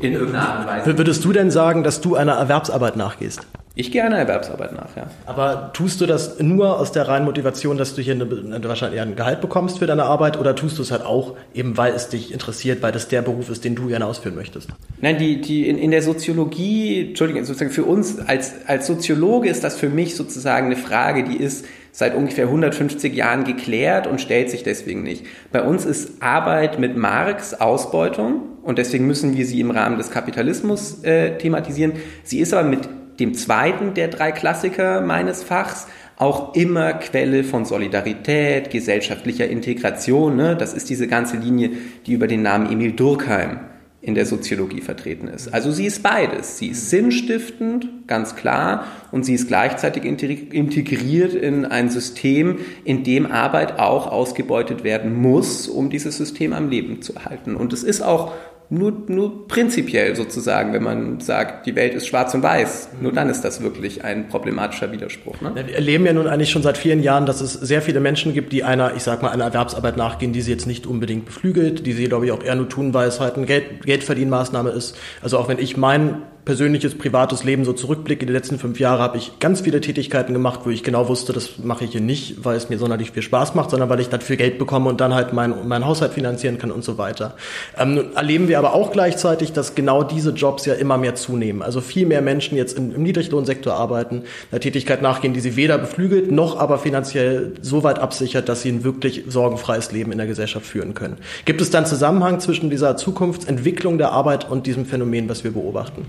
in irgendeiner Art und Weise. Würdest du denn sagen, dass du einer Erwerbsarbeit nachgehst? Ich gehe einer Erwerbsarbeit nach, ja. Aber tust du das nur aus der reinen Motivation, dass du hier eine, wahrscheinlich ein Gehalt bekommst für deine Arbeit oder tust du es halt auch eben, weil es dich interessiert, weil das der Beruf ist, den du gerne ausführen möchtest? Nein, die, die in, in der Soziologie, Entschuldigung, sozusagen für uns als, als Soziologe ist das für mich sozusagen eine Frage, die ist seit ungefähr 150 Jahren geklärt und stellt sich deswegen nicht. Bei uns ist Arbeit mit Marx Ausbeutung und deswegen müssen wir sie im Rahmen des Kapitalismus äh, thematisieren. Sie ist aber mit dem zweiten der drei Klassiker meines Fachs, auch immer Quelle von Solidarität, gesellschaftlicher Integration. Ne? Das ist diese ganze Linie, die über den Namen Emil Durkheim in der Soziologie vertreten ist. Also sie ist beides. Sie ist sinnstiftend, ganz klar, und sie ist gleichzeitig integriert in ein System, in dem Arbeit auch ausgebeutet werden muss, um dieses System am Leben zu erhalten. Und es ist auch nur, nur prinzipiell sozusagen, wenn man sagt, die Welt ist schwarz und weiß. Nur dann ist das wirklich ein problematischer Widerspruch. Ne? Wir erleben ja nun eigentlich schon seit vielen Jahren, dass es sehr viele Menschen gibt, die einer, ich sag mal, einer Erwerbsarbeit nachgehen, die sie jetzt nicht unbedingt beflügelt, die sie, glaube ich, auch eher nur tun, weil es halt eine Geld, Geldverdienmaßnahme ist. Also auch wenn ich mein persönliches, privates Leben so zurückblicke, die letzten fünf Jahre habe ich ganz viele Tätigkeiten gemacht, wo ich genau wusste, das mache ich hier nicht, weil es mir sonderlich viel Spaß macht, sondern weil ich dafür Geld bekomme und dann halt meinen mein Haushalt finanzieren kann und so weiter. Ähm, erleben wir aber auch gleichzeitig, dass genau diese Jobs ja immer mehr zunehmen. Also viel mehr Menschen jetzt im, im Niedriglohnsektor arbeiten, einer Tätigkeit nachgehen, die sie weder beflügelt noch aber finanziell so weit absichert, dass sie ein wirklich sorgenfreies Leben in der Gesellschaft führen können. Gibt es dann Zusammenhang zwischen dieser Zukunftsentwicklung der Arbeit und diesem Phänomen, was wir beobachten?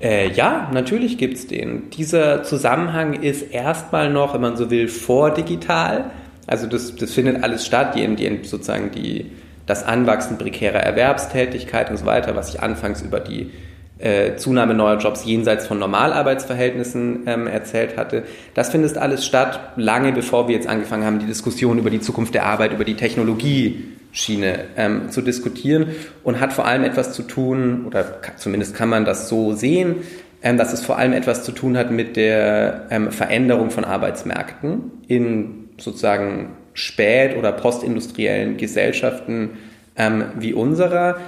Äh, ja, natürlich gibt's den. Dieser Zusammenhang ist erstmal noch, wenn man so will, vordigital. Also das, das findet alles statt, die, die, sozusagen die, das Anwachsen prekärer Erwerbstätigkeit und so weiter, was ich anfangs über die äh, Zunahme neuer Jobs jenseits von Normalarbeitsverhältnissen ähm, erzählt hatte. Das findet alles statt, lange bevor wir jetzt angefangen haben, die Diskussion über die Zukunft der Arbeit, über die Technologie Schiene ähm, zu diskutieren und hat vor allem etwas zu tun, oder zumindest kann man das so sehen, ähm, dass es vor allem etwas zu tun hat mit der ähm, Veränderung von Arbeitsmärkten in sozusagen spät- oder postindustriellen Gesellschaften ähm, wie unserer.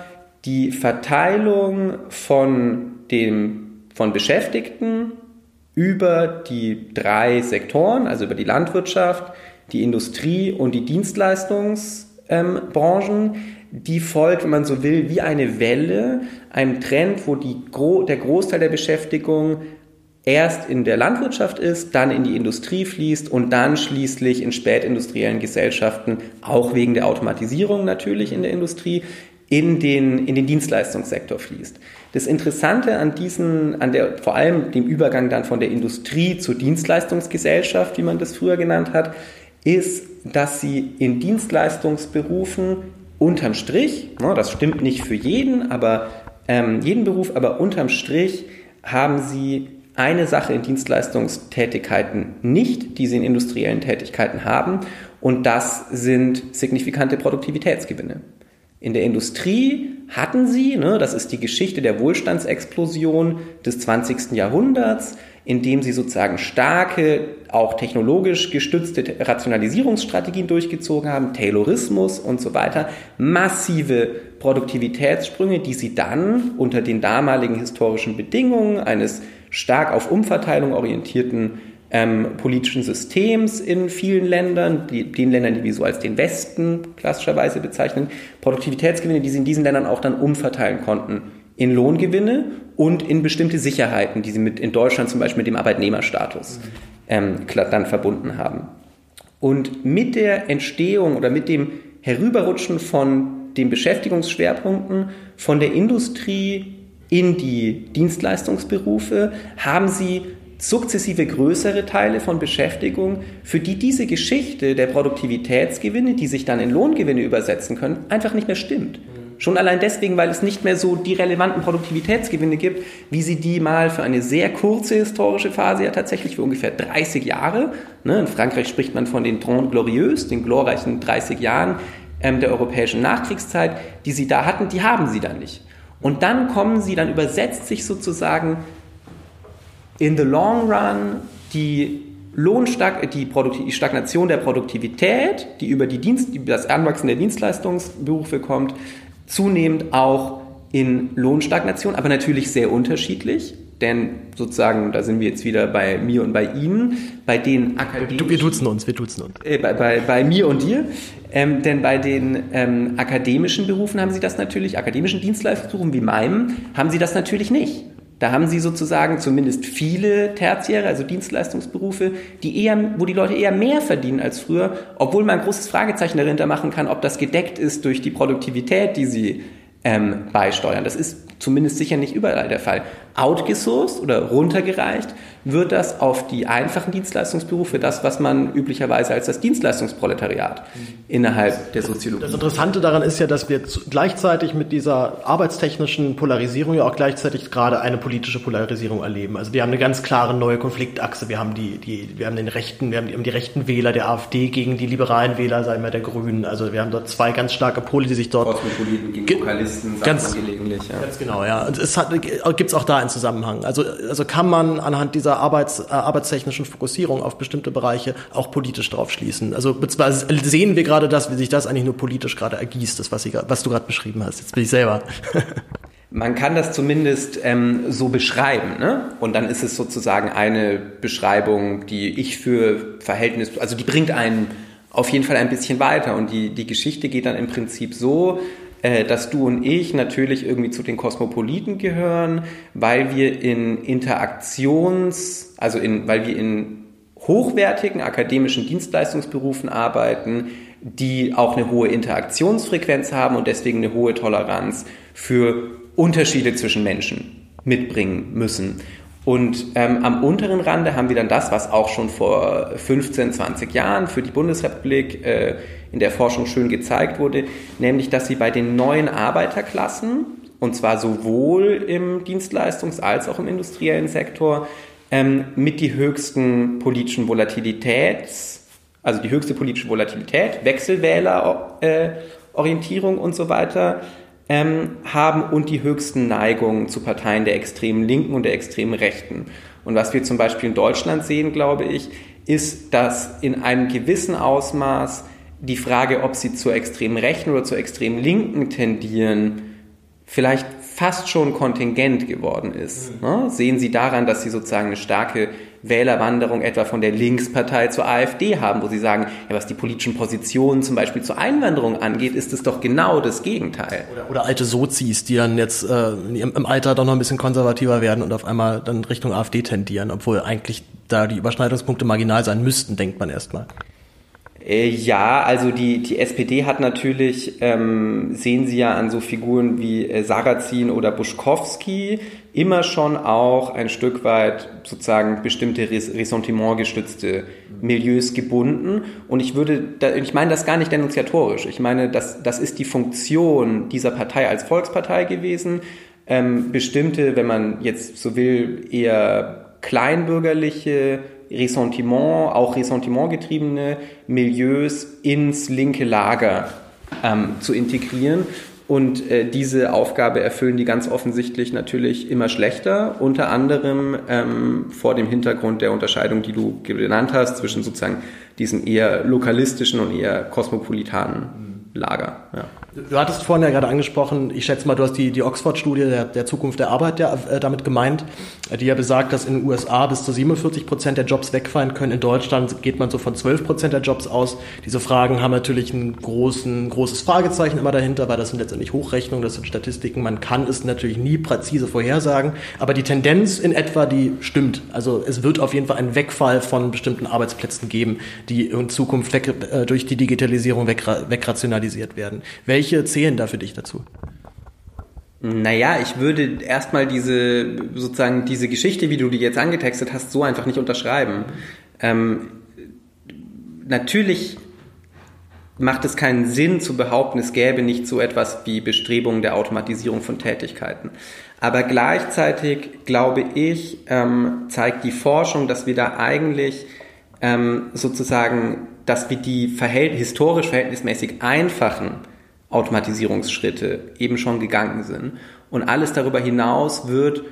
Die Verteilung von, dem, von Beschäftigten über die drei Sektoren, also über die Landwirtschaft, die Industrie und die Dienstleistungs- ähm, Branchen, die folgt, wenn man so will, wie eine Welle, einem Trend, wo die, der Großteil der Beschäftigung erst in der Landwirtschaft ist, dann in die Industrie fließt und dann schließlich in spätindustriellen Gesellschaften, auch wegen der Automatisierung natürlich in der Industrie, in den, in den Dienstleistungssektor fließt. Das Interessante an diesen, an der, vor allem dem Übergang dann von der Industrie zur Dienstleistungsgesellschaft, wie man das früher genannt hat, ist, dass sie in Dienstleistungsberufen unterm Strich, ne, das stimmt nicht für jeden, aber ähm, jeden Beruf, aber unterm Strich haben sie eine Sache in Dienstleistungstätigkeiten nicht, die sie in industriellen Tätigkeiten haben, und das sind signifikante Produktivitätsgewinne. In der Industrie hatten sie, ne, das ist die Geschichte der Wohlstandsexplosion des 20. Jahrhunderts, indem sie sozusagen starke, auch technologisch gestützte Rationalisierungsstrategien durchgezogen haben, Taylorismus und so weiter, massive Produktivitätssprünge, die sie dann unter den damaligen historischen Bedingungen eines stark auf Umverteilung orientierten ähm, politischen Systems in vielen Ländern, die, den Ländern, die wir so als den Westen klassischerweise bezeichnen, Produktivitätsgewinne, die sie in diesen Ländern auch dann umverteilen konnten in Lohngewinne und in bestimmte Sicherheiten, die sie mit in Deutschland zum Beispiel mit dem Arbeitnehmerstatus ähm, dann verbunden haben. Und mit der Entstehung oder mit dem Herüberrutschen von den Beschäftigungsschwerpunkten von der Industrie in die Dienstleistungsberufe haben sie sukzessive größere Teile von Beschäftigung, für die diese Geschichte der Produktivitätsgewinne, die sich dann in Lohngewinne übersetzen können, einfach nicht mehr stimmt. Schon allein deswegen, weil es nicht mehr so die relevanten Produktivitätsgewinne gibt, wie sie die mal für eine sehr kurze historische Phase, ja tatsächlich für ungefähr 30 Jahre, ne, in Frankreich spricht man von den Trente Glorieuses, den glorreichen 30 Jahren ähm, der europäischen Nachkriegszeit, die sie da hatten, die haben sie dann nicht. Und dann kommen sie, dann übersetzt sich sozusagen in the long run die Lohnstag die, Stagnation der Produktivität, die über die Dienst, das Anwachsen der Dienstleistungsberufe kommt, zunehmend auch in Lohnstagnation, aber natürlich sehr unterschiedlich. Denn sozusagen, da sind wir jetzt wieder bei mir und bei Ihnen, bei den akademischen... Wir duzen uns, wir duzen uns. Äh, bei, bei, bei mir und dir. Ähm, denn bei den ähm, akademischen Berufen haben Sie das natürlich, akademischen Dienstleistungsberufen wie meinem, haben Sie das natürlich nicht. Da haben Sie sozusagen zumindest viele Tertiäre, also Dienstleistungsberufe, die eher, wo die Leute eher mehr verdienen als früher, obwohl man ein großes Fragezeichen dahinter machen kann, ob das gedeckt ist durch die Produktivität, die sie ähm, beisteuern. Das ist zumindest sicher nicht überall der Fall. Outgesourced oder runtergereicht wird das auf die einfachen Dienstleistungsberufe, das, was man üblicherweise als das Dienstleistungsproletariat innerhalb der Soziologie. Das Interessante daran ist ja, dass wir gleichzeitig mit dieser arbeitstechnischen Polarisierung ja auch gleichzeitig gerade eine politische Polarisierung erleben. Also wir haben eine ganz klare neue Konfliktachse. Wir haben die, die, wir haben den rechten, wir haben die, rechten Wähler der AfD gegen die liberalen Wähler, sagen wir, der Grünen. Also wir haben dort zwei ganz starke Pole, die sich dort Kosmopoliten gegen Vokalisten, sagt ganz, man gelegentlich. Ja. Ganz genau, ja. Und es hat, gibt's auch da einen Zusammenhang. Also, also kann man anhand dieser Arbeits, äh, arbeitstechnischen Fokussierung auf bestimmte Bereiche auch politisch drauf schließen. Also sehen wir gerade das, wie sich das eigentlich nur politisch gerade ergießt, das, was, ich, was du gerade beschrieben hast. Jetzt bin ich selber. Man kann das zumindest ähm, so beschreiben, ne? Und dann ist es sozusagen eine Beschreibung, die ich für Verhältnis, also die bringt einen auf jeden Fall ein bisschen weiter. Und die, die Geschichte geht dann im Prinzip so, äh, dass du und ich natürlich irgendwie zu den Kosmopoliten gehören, weil wir in Interaktions, also in, weil wir in hochwertigen akademischen Dienstleistungsberufen arbeiten, die auch eine hohe Interaktionsfrequenz haben und deswegen eine hohe Toleranz für Unterschiede zwischen Menschen mitbringen müssen. Und ähm, am unteren Rande haben wir dann das, was auch schon vor 15, 20 Jahren für die Bundesrepublik äh, in der Forschung schön gezeigt wurde, nämlich dass sie bei den neuen Arbeiterklassen, und zwar sowohl im Dienstleistungs- als auch im industriellen Sektor, ähm, mit die höchsten politischen Volatilitäts, also die höchste politische Volatilität, Wechselwählerorientierung äh, und so weiter, ähm, haben und die höchsten Neigungen zu Parteien der extremen Linken und der extremen Rechten. Und was wir zum Beispiel in Deutschland sehen, glaube ich, ist, dass in einem gewissen Ausmaß die Frage, ob sie zur extremen Rechten oder zur extremen Linken tendieren, vielleicht fast schon kontingent geworden ist. Mhm. Ne? Sehen Sie daran, dass Sie sozusagen eine starke Wählerwanderung etwa von der Linkspartei zur AfD haben, wo Sie sagen, ja, was die politischen Positionen zum Beispiel zur Einwanderung angeht, ist es doch genau das Gegenteil. Oder, oder alte Sozis, die dann jetzt äh, im Alter doch noch ein bisschen konservativer werden und auf einmal dann Richtung AfD tendieren, obwohl eigentlich da die Überschneidungspunkte marginal sein müssten, denkt man erstmal. Äh, ja, also die, die SPD hat natürlich, ähm, sehen Sie ja an so Figuren wie äh, Sarrazin oder Buschkowski, immer schon auch ein Stück weit sozusagen bestimmte Ressentiment gestützte Milieus gebunden. Und ich würde, da, ich meine das gar nicht denunziatorisch. Ich meine, das, das ist die Funktion dieser Partei als Volkspartei gewesen. Ähm, bestimmte, wenn man jetzt so will, eher kleinbürgerliche Ressentiment, auch ressentimentgetriebene Milieus ins linke Lager ähm, zu integrieren. Und äh, diese Aufgabe erfüllen die ganz offensichtlich natürlich immer schlechter, unter anderem ähm, vor dem Hintergrund der Unterscheidung, die du genannt hast, zwischen sozusagen diesem eher lokalistischen und eher kosmopolitanen Lager. Ja. Du hattest vorhin ja gerade angesprochen, ich schätze mal, du hast die, die Oxford-Studie der, der Zukunft der Arbeit ja, äh, damit gemeint, die ja besagt, dass in den USA bis zu 47 Prozent der Jobs wegfallen können. In Deutschland geht man so von 12 Prozent der Jobs aus. Diese Fragen haben natürlich ein großen, großes Fragezeichen immer dahinter, weil das sind letztendlich Hochrechnungen, das sind Statistiken. Man kann es natürlich nie präzise vorhersagen, aber die Tendenz in etwa, die stimmt. Also es wird auf jeden Fall einen Wegfall von bestimmten Arbeitsplätzen geben, die in Zukunft weg, äh, durch die Digitalisierung weg, wegrationalisiert werden. Welche welche zählen da für dich dazu? Naja, ich würde erstmal diese, sozusagen diese Geschichte, wie du die jetzt angetextet hast, so einfach nicht unterschreiben. Ähm, natürlich macht es keinen Sinn zu behaupten, es gäbe nicht so etwas wie Bestrebungen der Automatisierung von Tätigkeiten. Aber gleichzeitig glaube ich, ähm, zeigt die Forschung, dass wir da eigentlich ähm, sozusagen, dass wir die verhält historisch verhältnismäßig einfachen Automatisierungsschritte eben schon gegangen sind. Und alles darüber hinaus wird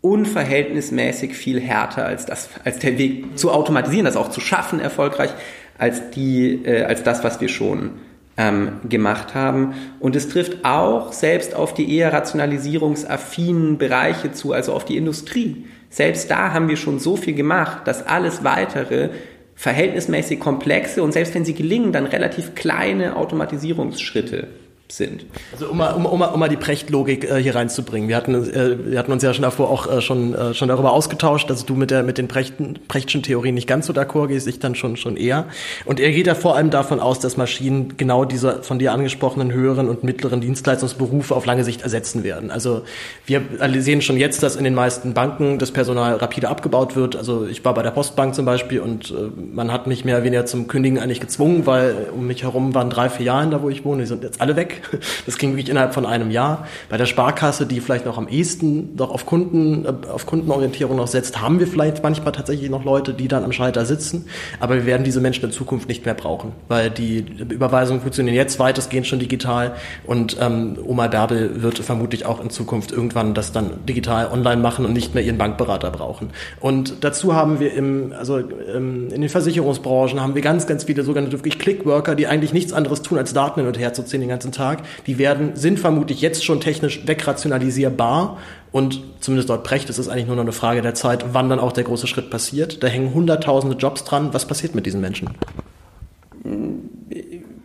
unverhältnismäßig viel härter als das, als der Weg zu automatisieren, das auch zu schaffen erfolgreich, als die, äh, als das, was wir schon ähm, gemacht haben. Und es trifft auch selbst auf die eher rationalisierungsaffinen Bereiche zu, also auf die Industrie. Selbst da haben wir schon so viel gemacht, dass alles weitere verhältnismäßig komplexe und selbst wenn sie gelingen, dann relativ kleine Automatisierungsschritte sind. Also um mal, um, um, um mal die Prechtlogik äh, hier reinzubringen. Wir hatten, äh, wir hatten uns ja schon davor auch äh, schon, äh, schon darüber ausgetauscht, dass du mit, der, mit den Prechten, Prechtschen Theorien nicht ganz so d'accord gehst, ich dann schon, schon eher. Und er geht ja vor allem davon aus, dass Maschinen genau diese von dir angesprochenen höheren und mittleren Dienstleistungsberufe auf lange Sicht ersetzen werden. Also wir sehen schon jetzt, dass in den meisten Banken das Personal rapide abgebaut wird. Also ich war bei der Postbank zum Beispiel und äh, man hat mich mehr oder weniger zum Kündigen eigentlich gezwungen, weil um mich herum waren drei, vier Jahre da, wo ich wohne, die sind jetzt alle weg. Das ging wirklich innerhalb von einem Jahr. Bei der Sparkasse, die vielleicht noch am ehesten doch auf Kunden, äh, auf Kundenorientierung noch setzt, haben wir vielleicht manchmal tatsächlich noch Leute, die dann am Schalter sitzen. Aber wir werden diese Menschen in Zukunft nicht mehr brauchen, weil die Überweisungen funktionieren jetzt weitestgehend schon digital und ähm, Oma Bärbel wird vermutlich auch in Zukunft irgendwann das dann digital online machen und nicht mehr ihren Bankberater brauchen. Und dazu haben wir im, also ähm, in den Versicherungsbranchen haben wir ganz, ganz viele sogenannte wirklich Clickworker, die eigentlich nichts anderes tun, als Daten hin und her zu ziehen den ganzen Tag Tag, die werden, sind vermutlich jetzt schon technisch wegrationalisierbar und zumindest dort Precht ist es eigentlich nur noch eine Frage der Zeit, wann dann auch der große Schritt passiert. Da hängen hunderttausende Jobs dran. Was passiert mit diesen Menschen?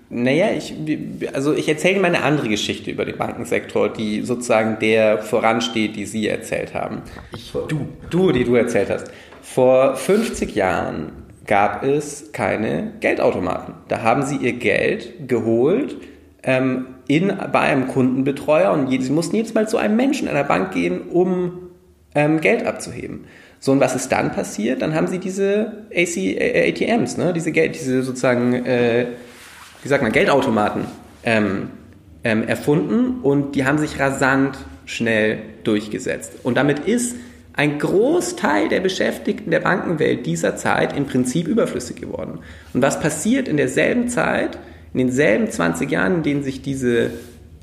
Naja, ich, also ich erzähle mal eine andere Geschichte über den Bankensektor, die sozusagen der voransteht, die Sie erzählt haben. Ich, du. Du, die du erzählt hast. Vor 50 Jahren gab es keine Geldautomaten. Da haben Sie Ihr Geld geholt, ähm, in, bei einem Kundenbetreuer und sie mussten jedes Mal zu einem Menschen der Bank gehen, um ähm, Geld abzuheben. So, und was ist dann passiert? Dann haben sie diese AC, äh, ATMs, ne? diese, Geld, diese sozusagen, äh, wie sagt man, Geldautomaten ähm, ähm, erfunden und die haben sich rasant schnell durchgesetzt. Und damit ist ein Großteil der Beschäftigten der Bankenwelt dieser Zeit im Prinzip überflüssig geworden. Und was passiert in derselben Zeit? In denselben 20 Jahren, in denen sich diese,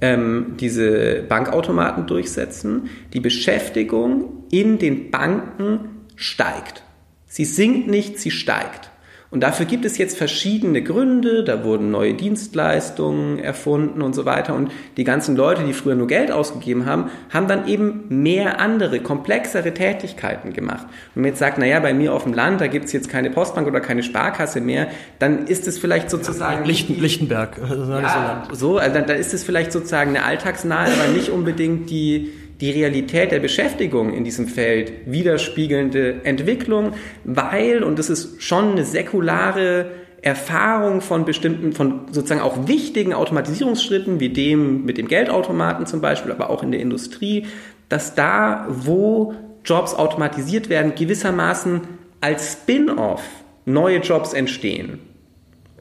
ähm, diese Bankautomaten durchsetzen, die Beschäftigung in den Banken steigt. Sie sinkt nicht, sie steigt. Und dafür gibt es jetzt verschiedene Gründe. Da wurden neue Dienstleistungen erfunden und so weiter. Und die ganzen Leute, die früher nur Geld ausgegeben haben, haben dann eben mehr andere, komplexere Tätigkeiten gemacht. Und wenn man jetzt sagt, naja, bei mir auf dem Land, da gibt es jetzt keine Postbank oder keine Sparkasse mehr, dann ist es vielleicht sozusagen... Lichten, Lichtenberg. Ja, so, also dann, dann ist es vielleicht sozusagen eine alltagsnahe, aber nicht unbedingt die die Realität der Beschäftigung in diesem Feld widerspiegelnde Entwicklung, weil, und das ist schon eine säkulare Erfahrung von bestimmten, von sozusagen auch wichtigen Automatisierungsschritten, wie dem mit dem Geldautomaten zum Beispiel, aber auch in der Industrie, dass da, wo Jobs automatisiert werden, gewissermaßen als Spin-off neue Jobs entstehen.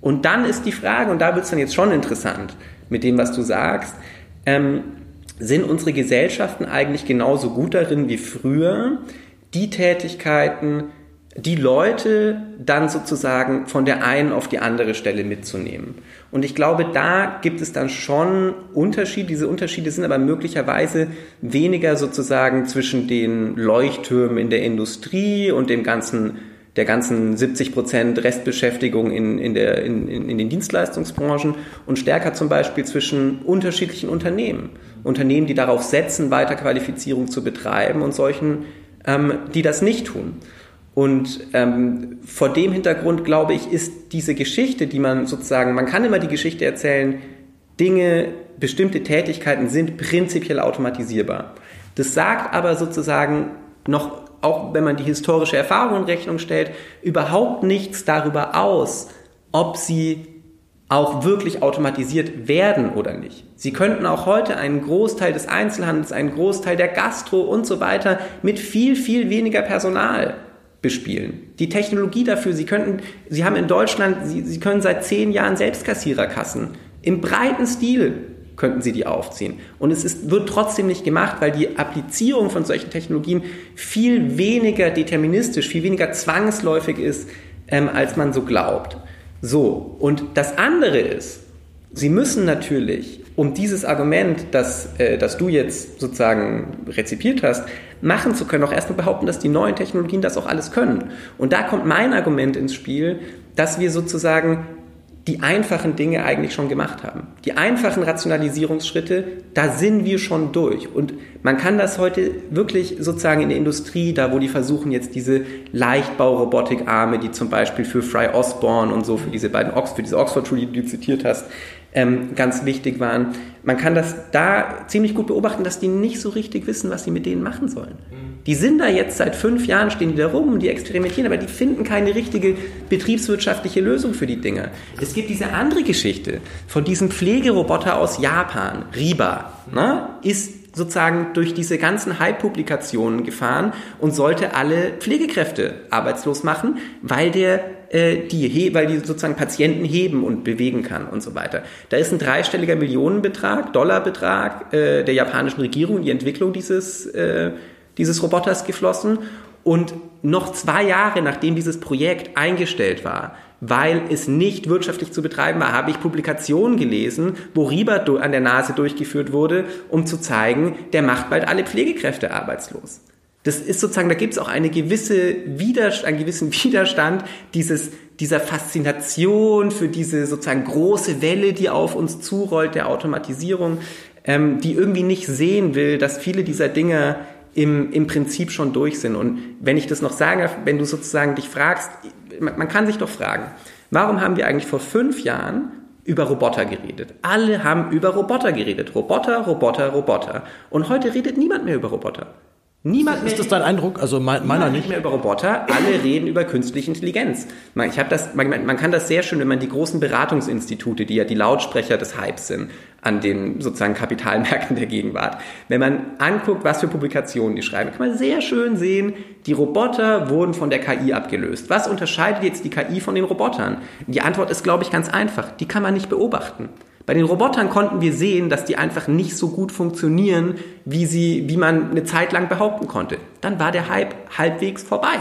Und dann ist die Frage, und da wird es dann jetzt schon interessant mit dem, was du sagst, ähm, sind unsere Gesellschaften eigentlich genauso gut darin wie früher, die Tätigkeiten, die Leute dann sozusagen von der einen auf die andere Stelle mitzunehmen. Und ich glaube, da gibt es dann schon Unterschiede. Diese Unterschiede sind aber möglicherweise weniger sozusagen zwischen den Leuchttürmen in der Industrie und dem ganzen der ganzen 70 Prozent Restbeschäftigung in, in, der, in, in den Dienstleistungsbranchen und stärker zum Beispiel zwischen unterschiedlichen Unternehmen. Unternehmen, die darauf setzen, Weiterqualifizierung zu betreiben und solchen, ähm, die das nicht tun. Und ähm, vor dem Hintergrund, glaube ich, ist diese Geschichte, die man sozusagen, man kann immer die Geschichte erzählen, Dinge, bestimmte Tätigkeiten sind prinzipiell automatisierbar. Das sagt aber sozusagen noch auch wenn man die historische Erfahrung in Rechnung stellt, überhaupt nichts darüber aus, ob sie auch wirklich automatisiert werden oder nicht. Sie könnten auch heute einen Großteil des Einzelhandels, einen Großteil der Gastro und so weiter mit viel, viel weniger Personal bespielen. Die Technologie dafür, Sie könnten, Sie haben in Deutschland, Sie, Sie können seit zehn Jahren Selbstkassiererkassen im breiten Stil könnten Sie die aufziehen. Und es ist, wird trotzdem nicht gemacht, weil die Applizierung von solchen Technologien viel weniger deterministisch, viel weniger zwangsläufig ist, ähm, als man so glaubt. So, und das andere ist, Sie müssen natürlich, um dieses Argument, das, äh, das du jetzt sozusagen rezipiert hast, machen zu können, auch erstmal behaupten, dass die neuen Technologien das auch alles können. Und da kommt mein Argument ins Spiel, dass wir sozusagen die einfachen Dinge eigentlich schon gemacht haben. Die einfachen Rationalisierungsschritte, da sind wir schon durch. Und man kann das heute wirklich sozusagen in der Industrie, da wo die versuchen jetzt diese Leichtbau-Robotikarme, die zum Beispiel für Fry Osborne und so, für diese beiden Ox, für diese Oxford-Schule, die du zitiert hast, ähm, ganz wichtig waren. Man kann das da ziemlich gut beobachten, dass die nicht so richtig wissen, was sie mit denen machen sollen. Mhm. Die sind da jetzt seit fünf Jahren, stehen die da rum, die experimentieren, aber die finden keine richtige betriebswirtschaftliche Lösung für die Dinger. Es gibt diese andere Geschichte von diesem Pflegeroboter aus Japan, Riba, ne, ist sozusagen durch diese ganzen Hype-Publikationen gefahren und sollte alle Pflegekräfte arbeitslos machen, weil der äh, die, weil die sozusagen Patienten heben und bewegen kann und so weiter. Da ist ein dreistelliger Millionenbetrag, Dollarbetrag äh, der japanischen Regierung in die Entwicklung dieses, äh, dieses Roboters geflossen. Und noch zwei Jahre nachdem dieses Projekt eingestellt war, weil es nicht wirtschaftlich zu betreiben war, habe ich Publikationen gelesen, wo Riba an der Nase durchgeführt wurde, um zu zeigen, der macht bald alle Pflegekräfte arbeitslos. Das ist sozusagen, da gibt es auch eine gewisse Widerstand, einen gewissen Widerstand dieses, dieser Faszination für diese sozusagen große Welle, die auf uns zurollt, der Automatisierung, ähm, die irgendwie nicht sehen will, dass viele dieser Dinge im, im Prinzip schon durch sind. Und wenn ich das noch sage, wenn du sozusagen dich fragst, man, man kann sich doch fragen, warum haben wir eigentlich vor fünf Jahren über Roboter geredet. Alle haben über Roboter geredet. Roboter, Roboter, Roboter. Und heute redet niemand mehr über Roboter. Niemand ist das dein Eindruck? Also mein, meiner nicht. nicht mehr über Roboter. Alle reden über künstliche Intelligenz. Man, ich das, man, man kann das sehr schön, wenn man die großen Beratungsinstitute, die ja die Lautsprecher des Hypes sind, an den sozusagen Kapitalmärkten der Gegenwart. Wenn man anguckt, was für Publikationen die schreiben, kann man sehr schön sehen, die Roboter wurden von der KI abgelöst. Was unterscheidet jetzt die KI von den Robotern? Die Antwort ist, glaube ich, ganz einfach. Die kann man nicht beobachten. Bei den Robotern konnten wir sehen, dass die einfach nicht so gut funktionieren, wie sie, wie man eine Zeit lang behaupten konnte. Dann war der Hype halbwegs vorbei.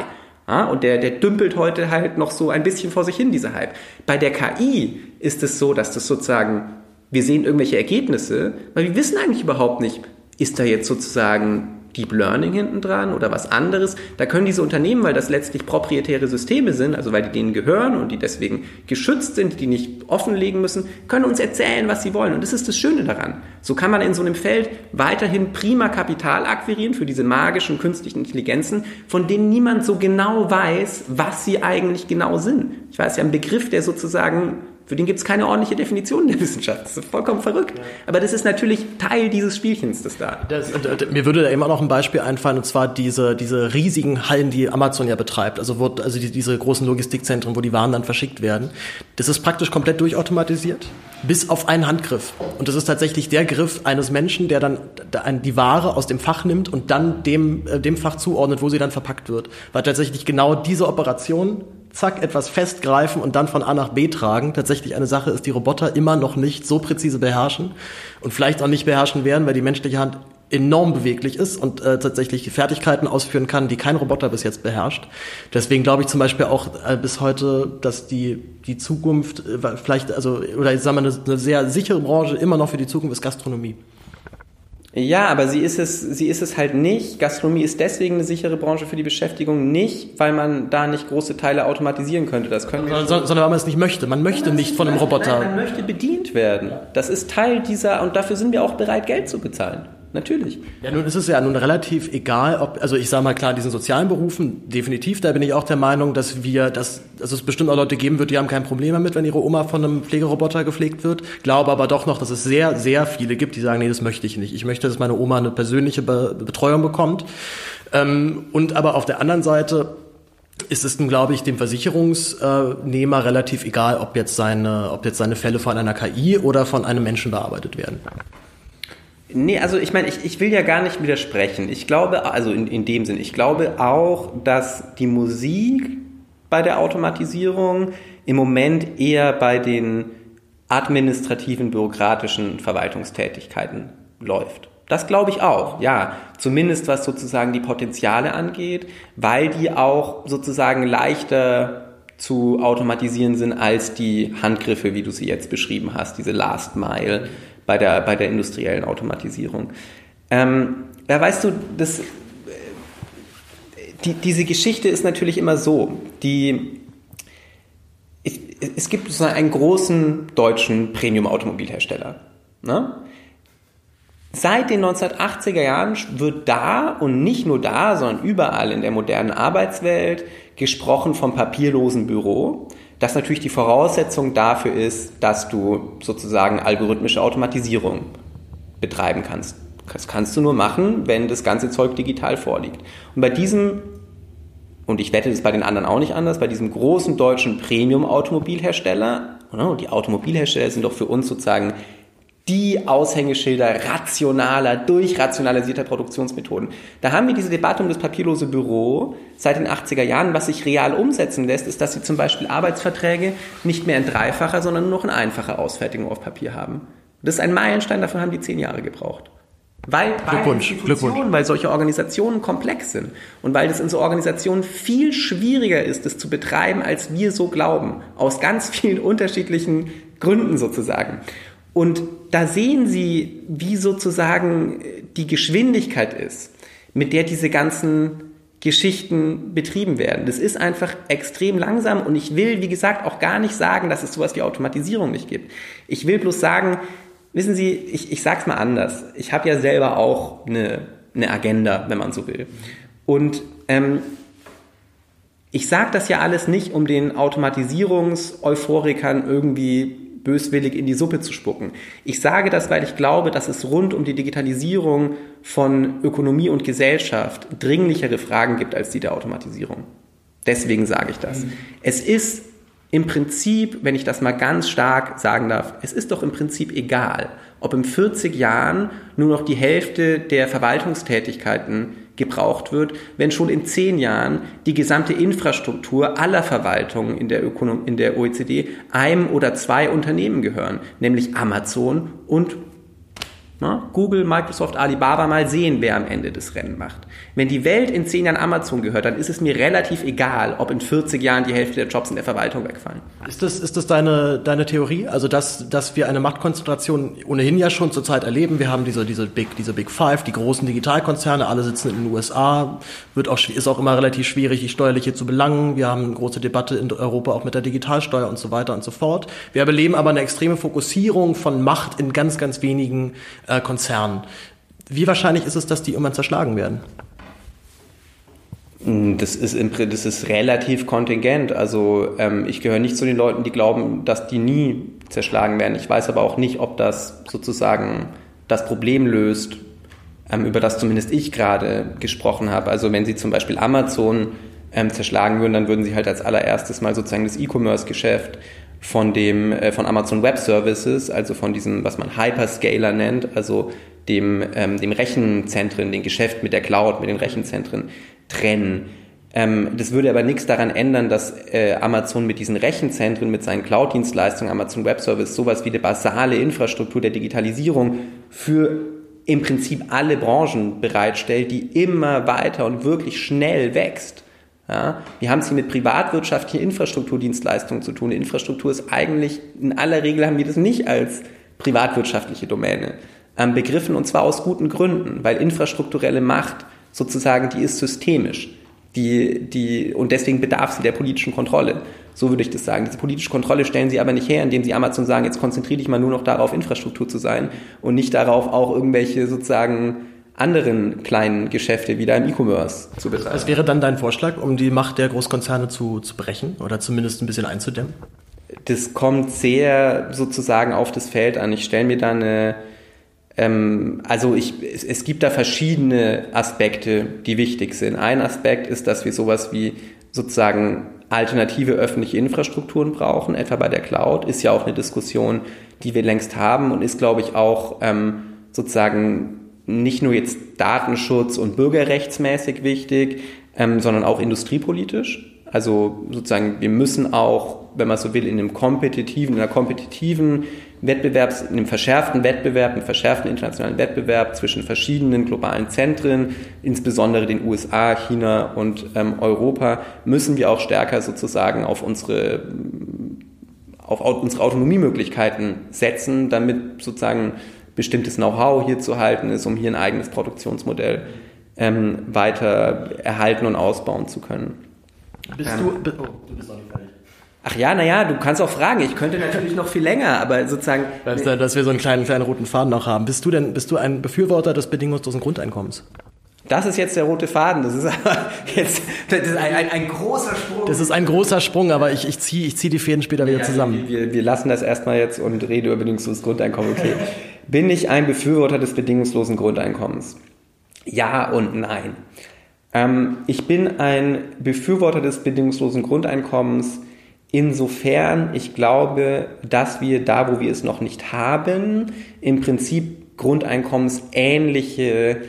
Ja, und der, der dümpelt heute halt noch so ein bisschen vor sich hin, dieser Hype. Bei der KI ist es so, dass das sozusagen, wir sehen irgendwelche Ergebnisse, weil wir wissen eigentlich überhaupt nicht, ist da jetzt sozusagen Deep Learning hinten dran oder was anderes. Da können diese Unternehmen, weil das letztlich proprietäre Systeme sind, also weil die denen gehören und die deswegen geschützt sind, die nicht offenlegen müssen, können uns erzählen, was sie wollen. Und das ist das Schöne daran. So kann man in so einem Feld weiterhin prima Kapital akquirieren für diese magischen künstlichen Intelligenzen, von denen niemand so genau weiß, was sie eigentlich genau sind. Ich weiß ja, ein Begriff, der sozusagen für den gibt es keine ordentliche Definition in der Wissenschaft. Das ist vollkommen verrückt. Ja. Aber das ist natürlich Teil dieses Spielchens, das da. Das, mir würde da immer noch ein Beispiel einfallen, und zwar diese, diese riesigen Hallen, die Amazon ja betreibt. Also, wo, also die, diese großen Logistikzentren, wo die Waren dann verschickt werden. Das ist praktisch komplett durchautomatisiert, bis auf einen Handgriff. Und das ist tatsächlich der Griff eines Menschen, der dann die Ware aus dem Fach nimmt und dann dem, äh, dem Fach zuordnet, wo sie dann verpackt wird. Weil tatsächlich genau diese Operation zack, etwas festgreifen und dann von A nach B tragen, tatsächlich eine Sache ist, die Roboter immer noch nicht so präzise beherrschen und vielleicht auch nicht beherrschen werden, weil die menschliche Hand enorm beweglich ist und äh, tatsächlich Fertigkeiten ausführen kann, die kein Roboter bis jetzt beherrscht. Deswegen glaube ich zum Beispiel auch äh, bis heute, dass die die Zukunft äh, vielleicht also oder ich sage mal eine, eine sehr sichere Branche immer noch für die Zukunft ist Gastronomie. Ja, aber sie ist es, sie ist es halt nicht. Gastronomie ist deswegen eine sichere Branche für die Beschäftigung nicht, weil man da nicht große Teile automatisieren könnte. Das können wir sondern, sondern weil man es nicht möchte. Man möchte man nicht von einem Roboter. Nein, man möchte bedient werden. Das ist Teil dieser und dafür sind wir auch bereit, Geld zu bezahlen. Natürlich. Ja, nun ist es ja nun relativ egal, ob, also ich sage mal klar, diesen sozialen Berufen, definitiv, da bin ich auch der Meinung, dass wir, dass, dass es bestimmt auch Leute geben wird, die haben kein Problem damit, wenn ihre Oma von einem Pflegeroboter gepflegt wird. Glaube aber doch noch, dass es sehr, sehr viele gibt, die sagen, nee, das möchte ich nicht. Ich möchte, dass meine Oma eine persönliche Be Betreuung bekommt. Ähm, und aber auf der anderen Seite ist es, glaube ich, dem Versicherungsnehmer relativ egal, ob jetzt seine, ob jetzt seine Fälle von einer KI oder von einem Menschen bearbeitet werden. Nee, also ich meine, ich, ich will ja gar nicht widersprechen. Ich glaube, also in, in dem Sinn, ich glaube auch, dass die Musik bei der Automatisierung im Moment eher bei den administrativen, bürokratischen Verwaltungstätigkeiten läuft. Das glaube ich auch, ja. Zumindest was sozusagen die Potenziale angeht, weil die auch sozusagen leichter zu automatisieren sind als die Handgriffe, wie du sie jetzt beschrieben hast, diese Last Mile bei der, bei der industriellen Automatisierung. Ähm, ja, weißt du, das, äh, die, diese Geschichte ist natürlich immer so, die, ich, es gibt so einen großen deutschen Premium-Automobilhersteller. Ne? Seit den 1980er Jahren wird da und nicht nur da, sondern überall in der modernen Arbeitswelt gesprochen vom papierlosen Büro, das natürlich die Voraussetzung dafür ist, dass du sozusagen algorithmische Automatisierung betreiben kannst. Das kannst du nur machen, wenn das ganze Zeug digital vorliegt. Und bei diesem, und ich wette, das ist bei den anderen auch nicht anders, bei diesem großen deutschen Premium-Automobilhersteller, die Automobilhersteller sind doch für uns sozusagen die Aushängeschilder rationaler, durchrationalisierter Produktionsmethoden. Da haben wir diese Debatte um das papierlose Büro seit den 80er Jahren. Was sich real umsetzen lässt, ist, dass sie zum Beispiel Arbeitsverträge nicht mehr in dreifacher, sondern nur noch in einfacher Ausfertigung auf Papier haben. Das ist ein Meilenstein, davon haben die zehn Jahre gebraucht. Weil, Glückwunsch, Glückwunsch. weil solche Organisationen komplex sind und weil es in so Organisationen viel schwieriger ist, das zu betreiben, als wir so glauben. Aus ganz vielen unterschiedlichen Gründen sozusagen. Und da sehen Sie, wie sozusagen die Geschwindigkeit ist, mit der diese ganzen Geschichten betrieben werden. Das ist einfach extrem langsam und ich will, wie gesagt, auch gar nicht sagen, dass es sowas wie Automatisierung nicht gibt. Ich will bloß sagen, wissen Sie, ich, ich sag's mal anders. Ich habe ja selber auch eine, eine Agenda, wenn man so will. Und ähm, ich sage das ja alles nicht, um den Automatisierungs-Euphorikern irgendwie böswillig in die Suppe zu spucken. Ich sage das, weil ich glaube, dass es rund um die Digitalisierung von Ökonomie und Gesellschaft dringlichere Fragen gibt als die der Automatisierung. Deswegen sage ich das. Mhm. Es ist im Prinzip, wenn ich das mal ganz stark sagen darf, es ist doch im Prinzip egal, ob in 40 Jahren nur noch die Hälfte der Verwaltungstätigkeiten gebraucht wird, wenn schon in zehn Jahren die gesamte Infrastruktur aller Verwaltungen in der, Ökonom in der OECD einem oder zwei Unternehmen gehören, nämlich Amazon und na, Google, Microsoft, Alibaba mal sehen, wer am Ende das Rennen macht. Wenn die Welt in zehn Jahren Amazon gehört, dann ist es mir relativ egal, ob in 40 Jahren die Hälfte der Jobs in der Verwaltung wegfallen. Ist das, ist das deine, deine Theorie? Also, dass, dass wir eine Machtkonzentration ohnehin ja schon zurzeit erleben. Wir haben diese, diese Big, diese Big Five, die großen Digitalkonzerne, alle sitzen in den USA. Wird auch, ist auch immer relativ schwierig, die steuerliche zu belangen. Wir haben eine große Debatte in Europa auch mit der Digitalsteuer und so weiter und so fort. Wir erleben aber eine extreme Fokussierung von Macht in ganz, ganz wenigen äh, Konzernen. Wie wahrscheinlich ist es, dass die irgendwann zerschlagen werden? Mm, das ist, im, das ist relativ kontingent. Also ähm, ich gehöre nicht zu den Leuten, die glauben, dass die nie zerschlagen werden. Ich weiß aber auch nicht, ob das sozusagen das Problem löst, ähm, über das zumindest ich gerade gesprochen habe. Also wenn Sie zum Beispiel Amazon ähm, zerschlagen würden, dann würden Sie halt als allererstes mal sozusagen das E-Commerce-Geschäft von dem äh, von Amazon Web Services, also von diesem, was man Hyperscaler nennt, also dem, ähm, dem Rechenzentren, dem Geschäft mit der Cloud, mit den Rechenzentren trennen. Ähm, das würde aber nichts daran ändern, dass äh, Amazon mit diesen Rechenzentren, mit seinen Cloud-Dienstleistungen, Amazon Web Service, sowas wie eine basale Infrastruktur der Digitalisierung für im Prinzip alle Branchen bereitstellt, die immer weiter und wirklich schnell wächst. Ja, wir haben es hier mit privatwirtschaftlichen Infrastrukturdienstleistungen zu tun. Die Infrastruktur ist eigentlich, in aller Regel haben wir das nicht als privatwirtschaftliche Domäne ähm, begriffen und zwar aus guten Gründen, weil infrastrukturelle Macht sozusagen, die ist systemisch. Die, die, und deswegen bedarf sie der politischen Kontrolle. So würde ich das sagen. Diese politische Kontrolle stellen sie aber nicht her, indem sie Amazon sagen, jetzt konzentriere dich mal nur noch darauf, Infrastruktur zu sein und nicht darauf, auch irgendwelche sozusagen anderen kleinen Geschäfte wieder im E-Commerce zu betreiben. Was wäre dann dein Vorschlag, um die Macht der Großkonzerne zu, zu brechen oder zumindest ein bisschen einzudämmen? Das kommt sehr sozusagen auf das Feld an. Ich stelle mir da eine ähm, also ich, es, es, gibt da verschiedene Aspekte, die wichtig sind. Ein Aspekt ist, dass wir sowas wie sozusagen alternative öffentliche Infrastrukturen brauchen, etwa bei der Cloud, ist ja auch eine Diskussion, die wir längst haben und ist, glaube ich, auch ähm, sozusagen nicht nur jetzt Datenschutz und bürgerrechtsmäßig wichtig, ähm, sondern auch industriepolitisch. Also sozusagen, wir müssen auch, wenn man so will, in einem kompetitiven, in einer kompetitiven Wettbewerbs, in einem verschärften Wettbewerb, einem verschärften internationalen Wettbewerb zwischen verschiedenen globalen Zentren, insbesondere den USA, China und ähm, Europa, müssen wir auch stärker sozusagen auf unsere auf unsere Autonomiemöglichkeiten setzen, damit sozusagen bestimmtes Know-how hier zu halten ist, um hier ein eigenes Produktionsmodell ähm, weiter erhalten und ausbauen zu können. Bist ähm, du, oh, du bist noch nicht fertig. Ach ja, naja, du kannst auch fragen. Ich könnte natürlich noch viel länger, aber sozusagen. Weißt du, dass wir so einen kleinen, kleinen roten Faden noch haben. Bist du denn, bist du ein Befürworter des bedingungslosen Grundeinkommens? Das ist jetzt der rote Faden. Das ist aber jetzt das ist ein, ein, ein großer Sprung. Das ist ein großer Sprung, aber ich, ich ziehe ich zieh die Fäden später wieder ja, zusammen. Wir, wir lassen das erstmal jetzt und reden über bedingungsloses Grundeinkommen. Okay. Bin ich ein Befürworter des bedingungslosen Grundeinkommens? Ja und nein. Ähm, ich bin ein Befürworter des bedingungslosen Grundeinkommens insofern ich glaube, dass wir da, wo wir es noch nicht haben, im Prinzip grundeinkommensähnliche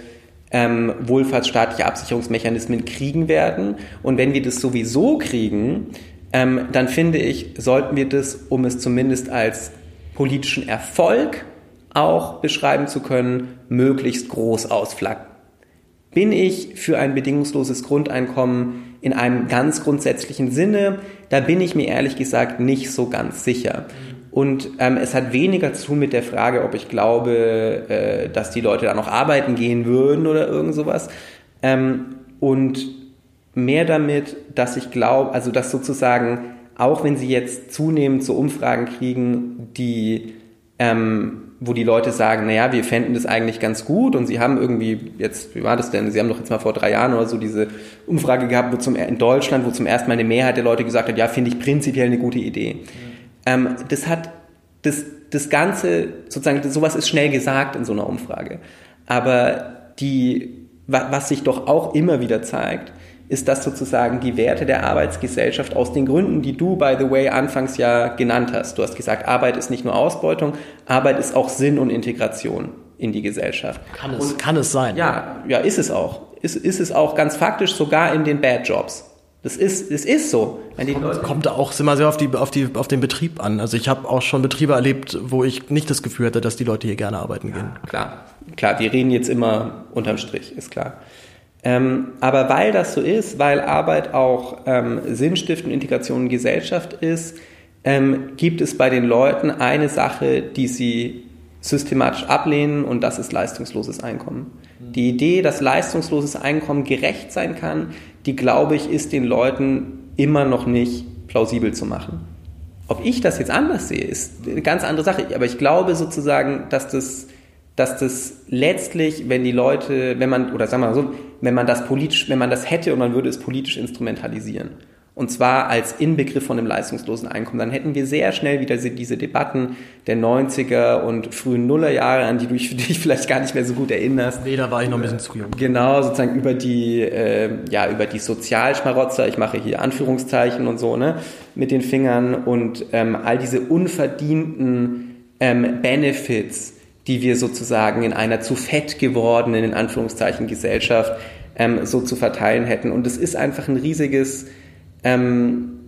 ähm, wohlfahrtsstaatliche Absicherungsmechanismen kriegen werden. Und wenn wir das sowieso kriegen, ähm, dann finde ich, sollten wir das, um es zumindest als politischen Erfolg auch beschreiben zu können, möglichst groß ausflaggen. Bin ich für ein bedingungsloses Grundeinkommen in einem ganz grundsätzlichen Sinne? Da bin ich mir ehrlich gesagt nicht so ganz sicher. Und ähm, es hat weniger zu tun mit der Frage, ob ich glaube, äh, dass die Leute da noch arbeiten gehen würden oder irgend sowas. Ähm, und mehr damit, dass ich glaube, also dass sozusagen, auch wenn sie jetzt zunehmend so Umfragen kriegen, die ähm, wo die Leute sagen, naja, wir fänden das eigentlich ganz gut und sie haben irgendwie jetzt, wie war das denn? Sie haben doch jetzt mal vor drei Jahren oder so diese Umfrage gehabt, wo zum, in Deutschland, wo zum ersten Mal eine Mehrheit der Leute gesagt hat, ja, finde ich prinzipiell eine gute Idee. Ja. Ähm, das hat, das, das Ganze, sozusagen, sowas ist schnell gesagt in so einer Umfrage. Aber die, was sich doch auch immer wieder zeigt, ist das sozusagen die Werte der Arbeitsgesellschaft aus den Gründen, die du, by the way, anfangs ja genannt hast. Du hast gesagt, Arbeit ist nicht nur Ausbeutung, Arbeit ist auch Sinn und Integration in die Gesellschaft. Kann es, und, kann es sein? Ja, ja, ist es auch. Ist, ist es auch ganz faktisch sogar in den Bad Jobs. Das ist, es ist so. Wenn die Leute kommt auch immer sehr auf, die, auf, die, auf den Betrieb an. Also ich habe auch schon Betriebe erlebt, wo ich nicht das Gefühl hatte, dass die Leute hier gerne arbeiten gehen. Ja, klar, klar. Wir reden jetzt immer unterm Strich, ist klar. Ähm, aber weil das so ist, weil Arbeit auch ähm, Sinnstiftung, Integration in Gesellschaft ist, ähm, gibt es bei den Leuten eine Sache, die sie systematisch ablehnen und das ist leistungsloses Einkommen. Die Idee, dass leistungsloses Einkommen gerecht sein kann, die glaube ich, ist den Leuten immer noch nicht plausibel zu machen. Ob ich das jetzt anders sehe, ist eine ganz andere Sache. Aber ich glaube sozusagen, dass das dass das letztlich, wenn die Leute, wenn man, oder sagen wir mal so, wenn man das politisch, wenn man das hätte und man würde es politisch instrumentalisieren, und zwar als Inbegriff von einem leistungslosen Einkommen, dann hätten wir sehr schnell wieder diese Debatten der 90er und frühen Nullerjahre, an die du dich vielleicht gar nicht mehr so gut erinnerst. Nee, da war ich noch ein bisschen zu jung. Genau, sozusagen über die, äh, ja, über die Sozialschmarotzer, ich mache hier Anführungszeichen und so, ne, mit den Fingern und ähm, all diese unverdienten ähm, Benefits, die wir sozusagen in einer zu fett gewordenen, in Anführungszeichen, Gesellschaft ähm, so zu verteilen hätten. Und es ist einfach ein riesiges, ähm,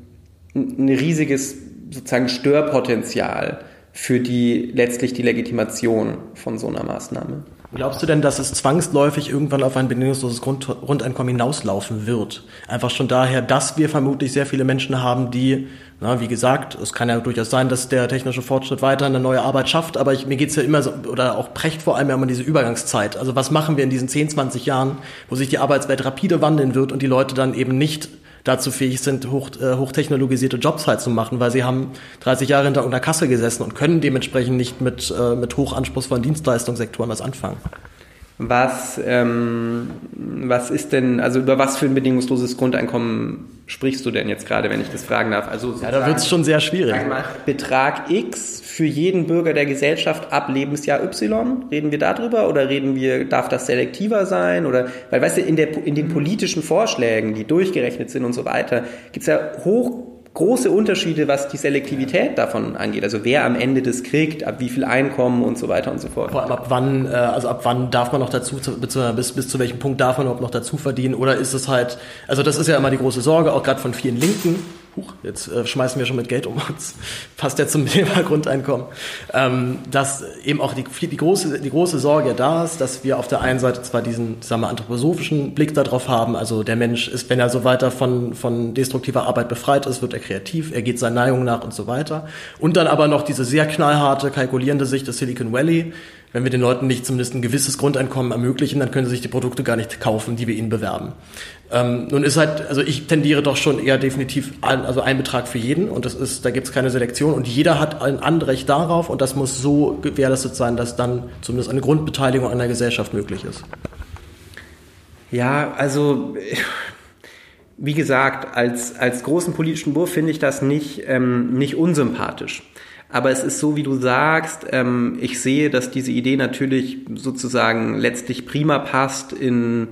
ein riesiges sozusagen Störpotenzial für die letztlich die Legitimation von so einer Maßnahme. Glaubst du denn, dass es zwangsläufig irgendwann auf ein bedingungsloses Grund Grundeinkommen hinauslaufen wird? Einfach schon daher, dass wir vermutlich sehr viele Menschen haben, die, na, wie gesagt, es kann ja durchaus sein, dass der technische Fortschritt weiter eine neue Arbeit schafft, aber ich, mir geht's ja immer so, oder auch Precht vor allem immer um diese Übergangszeit. Also was machen wir in diesen 10, 20 Jahren, wo sich die Arbeitswelt rapide wandeln wird und die Leute dann eben nicht dazu fähig sind, hoch, äh, hochtechnologisierte Jobs halt zu machen, weil sie haben 30 Jahre hinter einer Kasse gesessen und können dementsprechend nicht mit, äh, mit hochanspruchsvollen Dienstleistungssektoren was anfangen. Was, ähm, was ist denn, also über was für ein bedingungsloses Grundeinkommen sprichst du denn jetzt gerade, wenn ich das fragen darf? Also ja, da wird es schon sehr schwierig. Mal, Betrag X für jeden Bürger der Gesellschaft ab Lebensjahr Y? Reden wir darüber oder reden wir, darf das selektiver sein? Oder, weil weißt du, in, der, in den politischen Vorschlägen, die durchgerechnet sind und so weiter, gibt es ja hoch große Unterschiede, was die Selektivität davon angeht. Also wer am Ende das kriegt, ab wie viel Einkommen und so weiter und so fort. Vor allem ab wann, äh, also ab wann darf man noch dazu, bis, bis zu welchem Punkt darf man überhaupt noch dazu verdienen? Oder ist es halt, also das ist ja immer die große Sorge, auch gerade von vielen Linken, huch, jetzt äh, schmeißen wir schon mit Geld um uns, passt ja zum Thema Grundeinkommen, ähm, dass eben auch die, die, große, die große Sorge da ist, dass wir auf der einen Seite zwar diesen, sagen wir, anthroposophischen Blick darauf haben, also der Mensch ist, wenn er so weiter von, von destruktiver Arbeit befreit ist, wird er kreativ, er geht seinen Neigungen nach und so weiter. Und dann aber noch diese sehr knallharte, kalkulierende Sicht des Silicon Valley, wenn wir den Leuten nicht zumindest ein gewisses Grundeinkommen ermöglichen, dann können sie sich die Produkte gar nicht kaufen, die wir ihnen bewerben. Ähm, nun ist halt, also ich tendiere doch schon eher definitiv ein, also ein Betrag für jeden und das ist, da gibt es keine Selektion und jeder hat ein Anrecht darauf und das muss so gewährleistet sein, dass dann zumindest eine Grundbeteiligung an der Gesellschaft möglich ist. Ja, also wie gesagt, als, als großen politischen Wurf finde ich das nicht, ähm, nicht unsympathisch. Aber es ist so, wie du sagst, ähm, ich sehe, dass diese Idee natürlich sozusagen letztlich prima passt in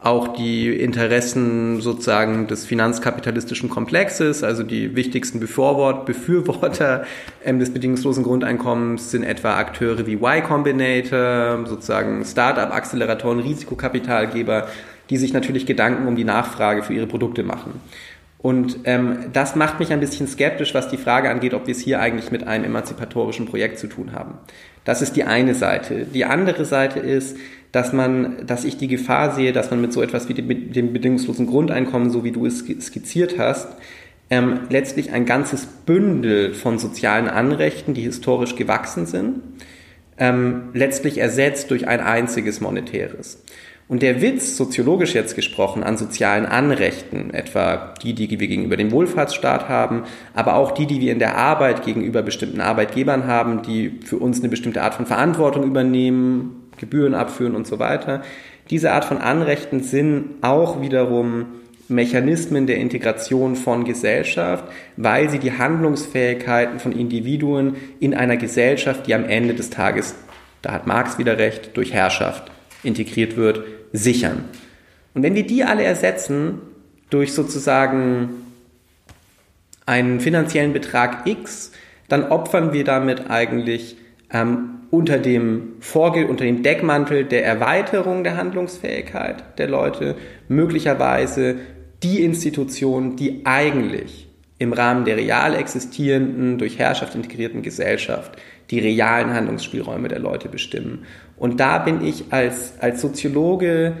auch die Interessen sozusagen des finanzkapitalistischen Komplexes, also die wichtigsten Befürworter ähm, des bedingungslosen Grundeinkommens sind etwa Akteure wie Y Combinator, sozusagen Start-up-Acceleratoren, Risikokapitalgeber, die sich natürlich Gedanken um die Nachfrage für ihre Produkte machen. Und ähm, das macht mich ein bisschen skeptisch, was die Frage angeht, ob wir es hier eigentlich mit einem emanzipatorischen Projekt zu tun haben. Das ist die eine Seite. Die andere Seite ist, dass man, dass ich die Gefahr sehe, dass man mit so etwas wie dem, dem bedingungslosen Grundeinkommen, so wie du es skizziert hast, ähm, letztlich ein ganzes Bündel von sozialen Anrechten, die historisch gewachsen sind, ähm, letztlich ersetzt durch ein einziges monetäres. Und der Witz, soziologisch jetzt gesprochen, an sozialen Anrechten, etwa die, die wir gegenüber dem Wohlfahrtsstaat haben, aber auch die, die wir in der Arbeit gegenüber bestimmten Arbeitgebern haben, die für uns eine bestimmte Art von Verantwortung übernehmen, Gebühren abführen und so weiter. Diese Art von Anrechten sind auch wiederum Mechanismen der Integration von Gesellschaft, weil sie die Handlungsfähigkeiten von Individuen in einer Gesellschaft, die am Ende des Tages, da hat Marx wieder recht, durch Herrschaft integriert wird, sichern. Und wenn wir die alle ersetzen durch sozusagen einen finanziellen Betrag X, dann opfern wir damit eigentlich ähm, unter dem Vorge unter dem Deckmantel der Erweiterung der Handlungsfähigkeit der Leute möglicherweise die Institutionen, die eigentlich im Rahmen der real existierenden, durch Herrschaft integrierten Gesellschaft die realen Handlungsspielräume der Leute bestimmen. Und da bin ich als, als Soziologe,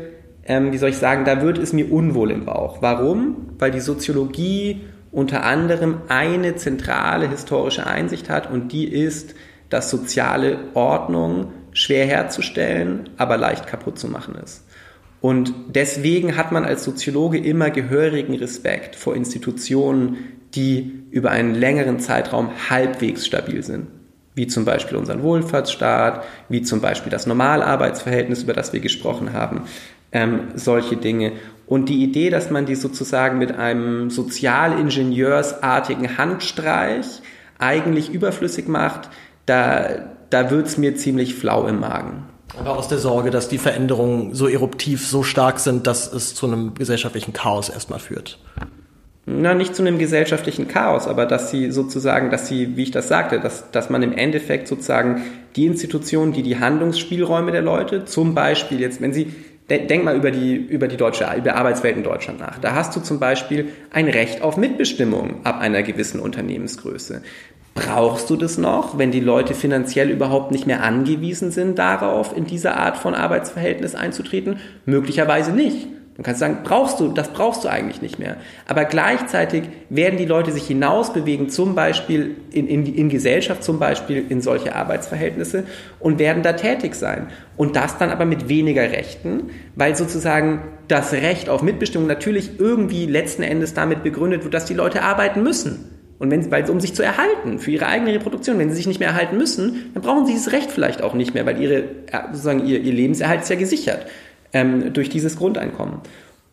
ähm, wie soll ich sagen, da wird es mir unwohl im Bauch. Warum? Weil die Soziologie unter anderem eine zentrale historische Einsicht hat und die ist, dass soziale Ordnung schwer herzustellen, aber leicht kaputt zu machen ist. Und deswegen hat man als Soziologe immer gehörigen Respekt vor Institutionen, die über einen längeren Zeitraum halbwegs stabil sind wie zum Beispiel unseren Wohlfahrtsstaat, wie zum Beispiel das Normalarbeitsverhältnis, über das wir gesprochen haben, ähm, solche Dinge. Und die Idee, dass man die sozusagen mit einem sozialingenieursartigen Handstreich eigentlich überflüssig macht, da, da wird's mir ziemlich flau im Magen. Aber aus der Sorge, dass die Veränderungen so eruptiv, so stark sind, dass es zu einem gesellschaftlichen Chaos erstmal führt na, nicht zu einem gesellschaftlichen Chaos, aber dass sie sozusagen, dass sie, wie ich das sagte, dass, dass man im Endeffekt sozusagen die Institutionen, die die Handlungsspielräume der Leute, zum Beispiel jetzt, wenn sie, denk mal über die, über die deutsche, über Arbeitswelt in Deutschland nach. Da hast du zum Beispiel ein Recht auf Mitbestimmung ab einer gewissen Unternehmensgröße. Brauchst du das noch, wenn die Leute finanziell überhaupt nicht mehr angewiesen sind darauf, in diese Art von Arbeitsverhältnis einzutreten? Möglicherweise nicht. Du kannst sagen, brauchst du, das brauchst du eigentlich nicht mehr. Aber gleichzeitig werden die Leute sich hinausbewegen, zum Beispiel in, in, in Gesellschaft, zum Beispiel in solche Arbeitsverhältnisse und werden da tätig sein. Und das dann aber mit weniger Rechten, weil sozusagen das Recht auf Mitbestimmung natürlich irgendwie letzten Endes damit begründet wird, dass die Leute arbeiten müssen. Und wenn, weil, um sich zu erhalten, für ihre eigene Reproduktion, wenn sie sich nicht mehr erhalten müssen, dann brauchen sie dieses Recht vielleicht auch nicht mehr, weil ihre, sozusagen ihr, ihr Lebenserhalt ist ja gesichert ähm, durch dieses Grundeinkommen.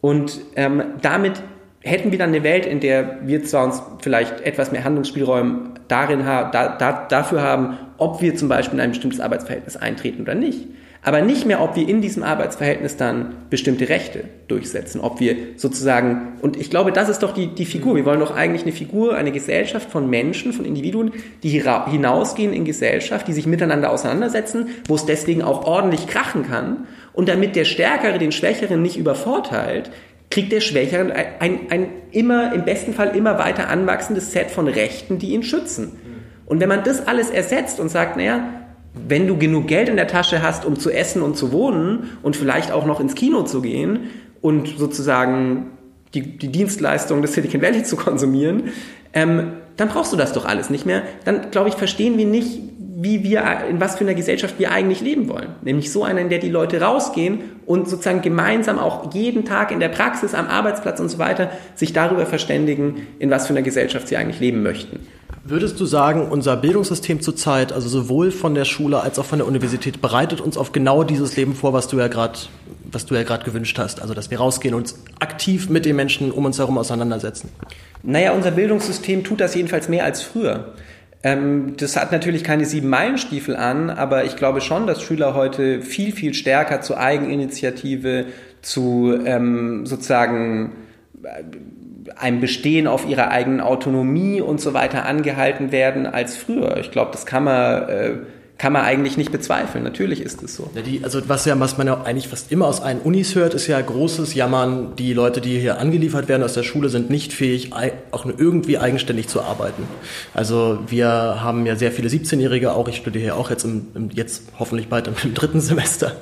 Und ähm, damit hätten wir dann eine Welt, in der wir zwar uns vielleicht etwas mehr Handlungsspielräume darin haben, da, da, dafür haben, ob wir zum Beispiel in ein bestimmtes Arbeitsverhältnis eintreten oder nicht. Aber nicht mehr, ob wir in diesem Arbeitsverhältnis dann bestimmte Rechte durchsetzen, ob wir sozusagen, und ich glaube, das ist doch die, die Figur. Wir wollen doch eigentlich eine Figur, eine Gesellschaft von Menschen, von Individuen, die hinausgehen in Gesellschaft, die sich miteinander auseinandersetzen, wo es deswegen auch ordentlich krachen kann. Und damit der Stärkere den Schwächeren nicht übervorteilt, kriegt der Schwächere ein, ein, ein immer, im besten Fall immer weiter anwachsendes Set von Rechten, die ihn schützen. Und wenn man das alles ersetzt und sagt, naja, wenn du genug Geld in der Tasche hast, um zu essen und zu wohnen und vielleicht auch noch ins Kino zu gehen und sozusagen die, die Dienstleistung des Silicon Valley zu konsumieren, ähm, dann brauchst du das doch alles nicht mehr. Dann, glaube ich, verstehen wir nicht, wie wir, in was für einer Gesellschaft wir eigentlich leben wollen. Nämlich so einer, in der die Leute rausgehen und sozusagen gemeinsam auch jeden Tag in der Praxis, am Arbeitsplatz und so weiter sich darüber verständigen, in was für einer Gesellschaft sie eigentlich leben möchten. Würdest du sagen, unser Bildungssystem zurzeit, also sowohl von der Schule als auch von der Universität, bereitet uns auf genau dieses Leben vor, was du ja gerade was du ja gerade gewünscht hast, also dass wir rausgehen und uns aktiv mit den Menschen um uns herum auseinandersetzen? Naja, unser Bildungssystem tut das jedenfalls mehr als früher. Ähm, das hat natürlich keine sieben Meilenstiefel an, aber ich glaube schon, dass Schüler heute viel, viel stärker zu Eigeninitiative, zu ähm, sozusagen äh, einem Bestehen auf ihrer eigenen Autonomie und so weiter angehalten werden als früher. Ich glaube, das kann man äh, kann man eigentlich nicht bezweifeln. Natürlich ist es so. Ja, die, also was ja, was man ja eigentlich fast immer aus allen Unis hört, ist ja großes Jammern. Die Leute, die hier angeliefert werden aus der Schule, sind nicht fähig, auch nur irgendwie eigenständig zu arbeiten. Also wir haben ja sehr viele 17-Jährige, auch ich studiere hier auch jetzt im, im jetzt hoffentlich bald im, dritten Semester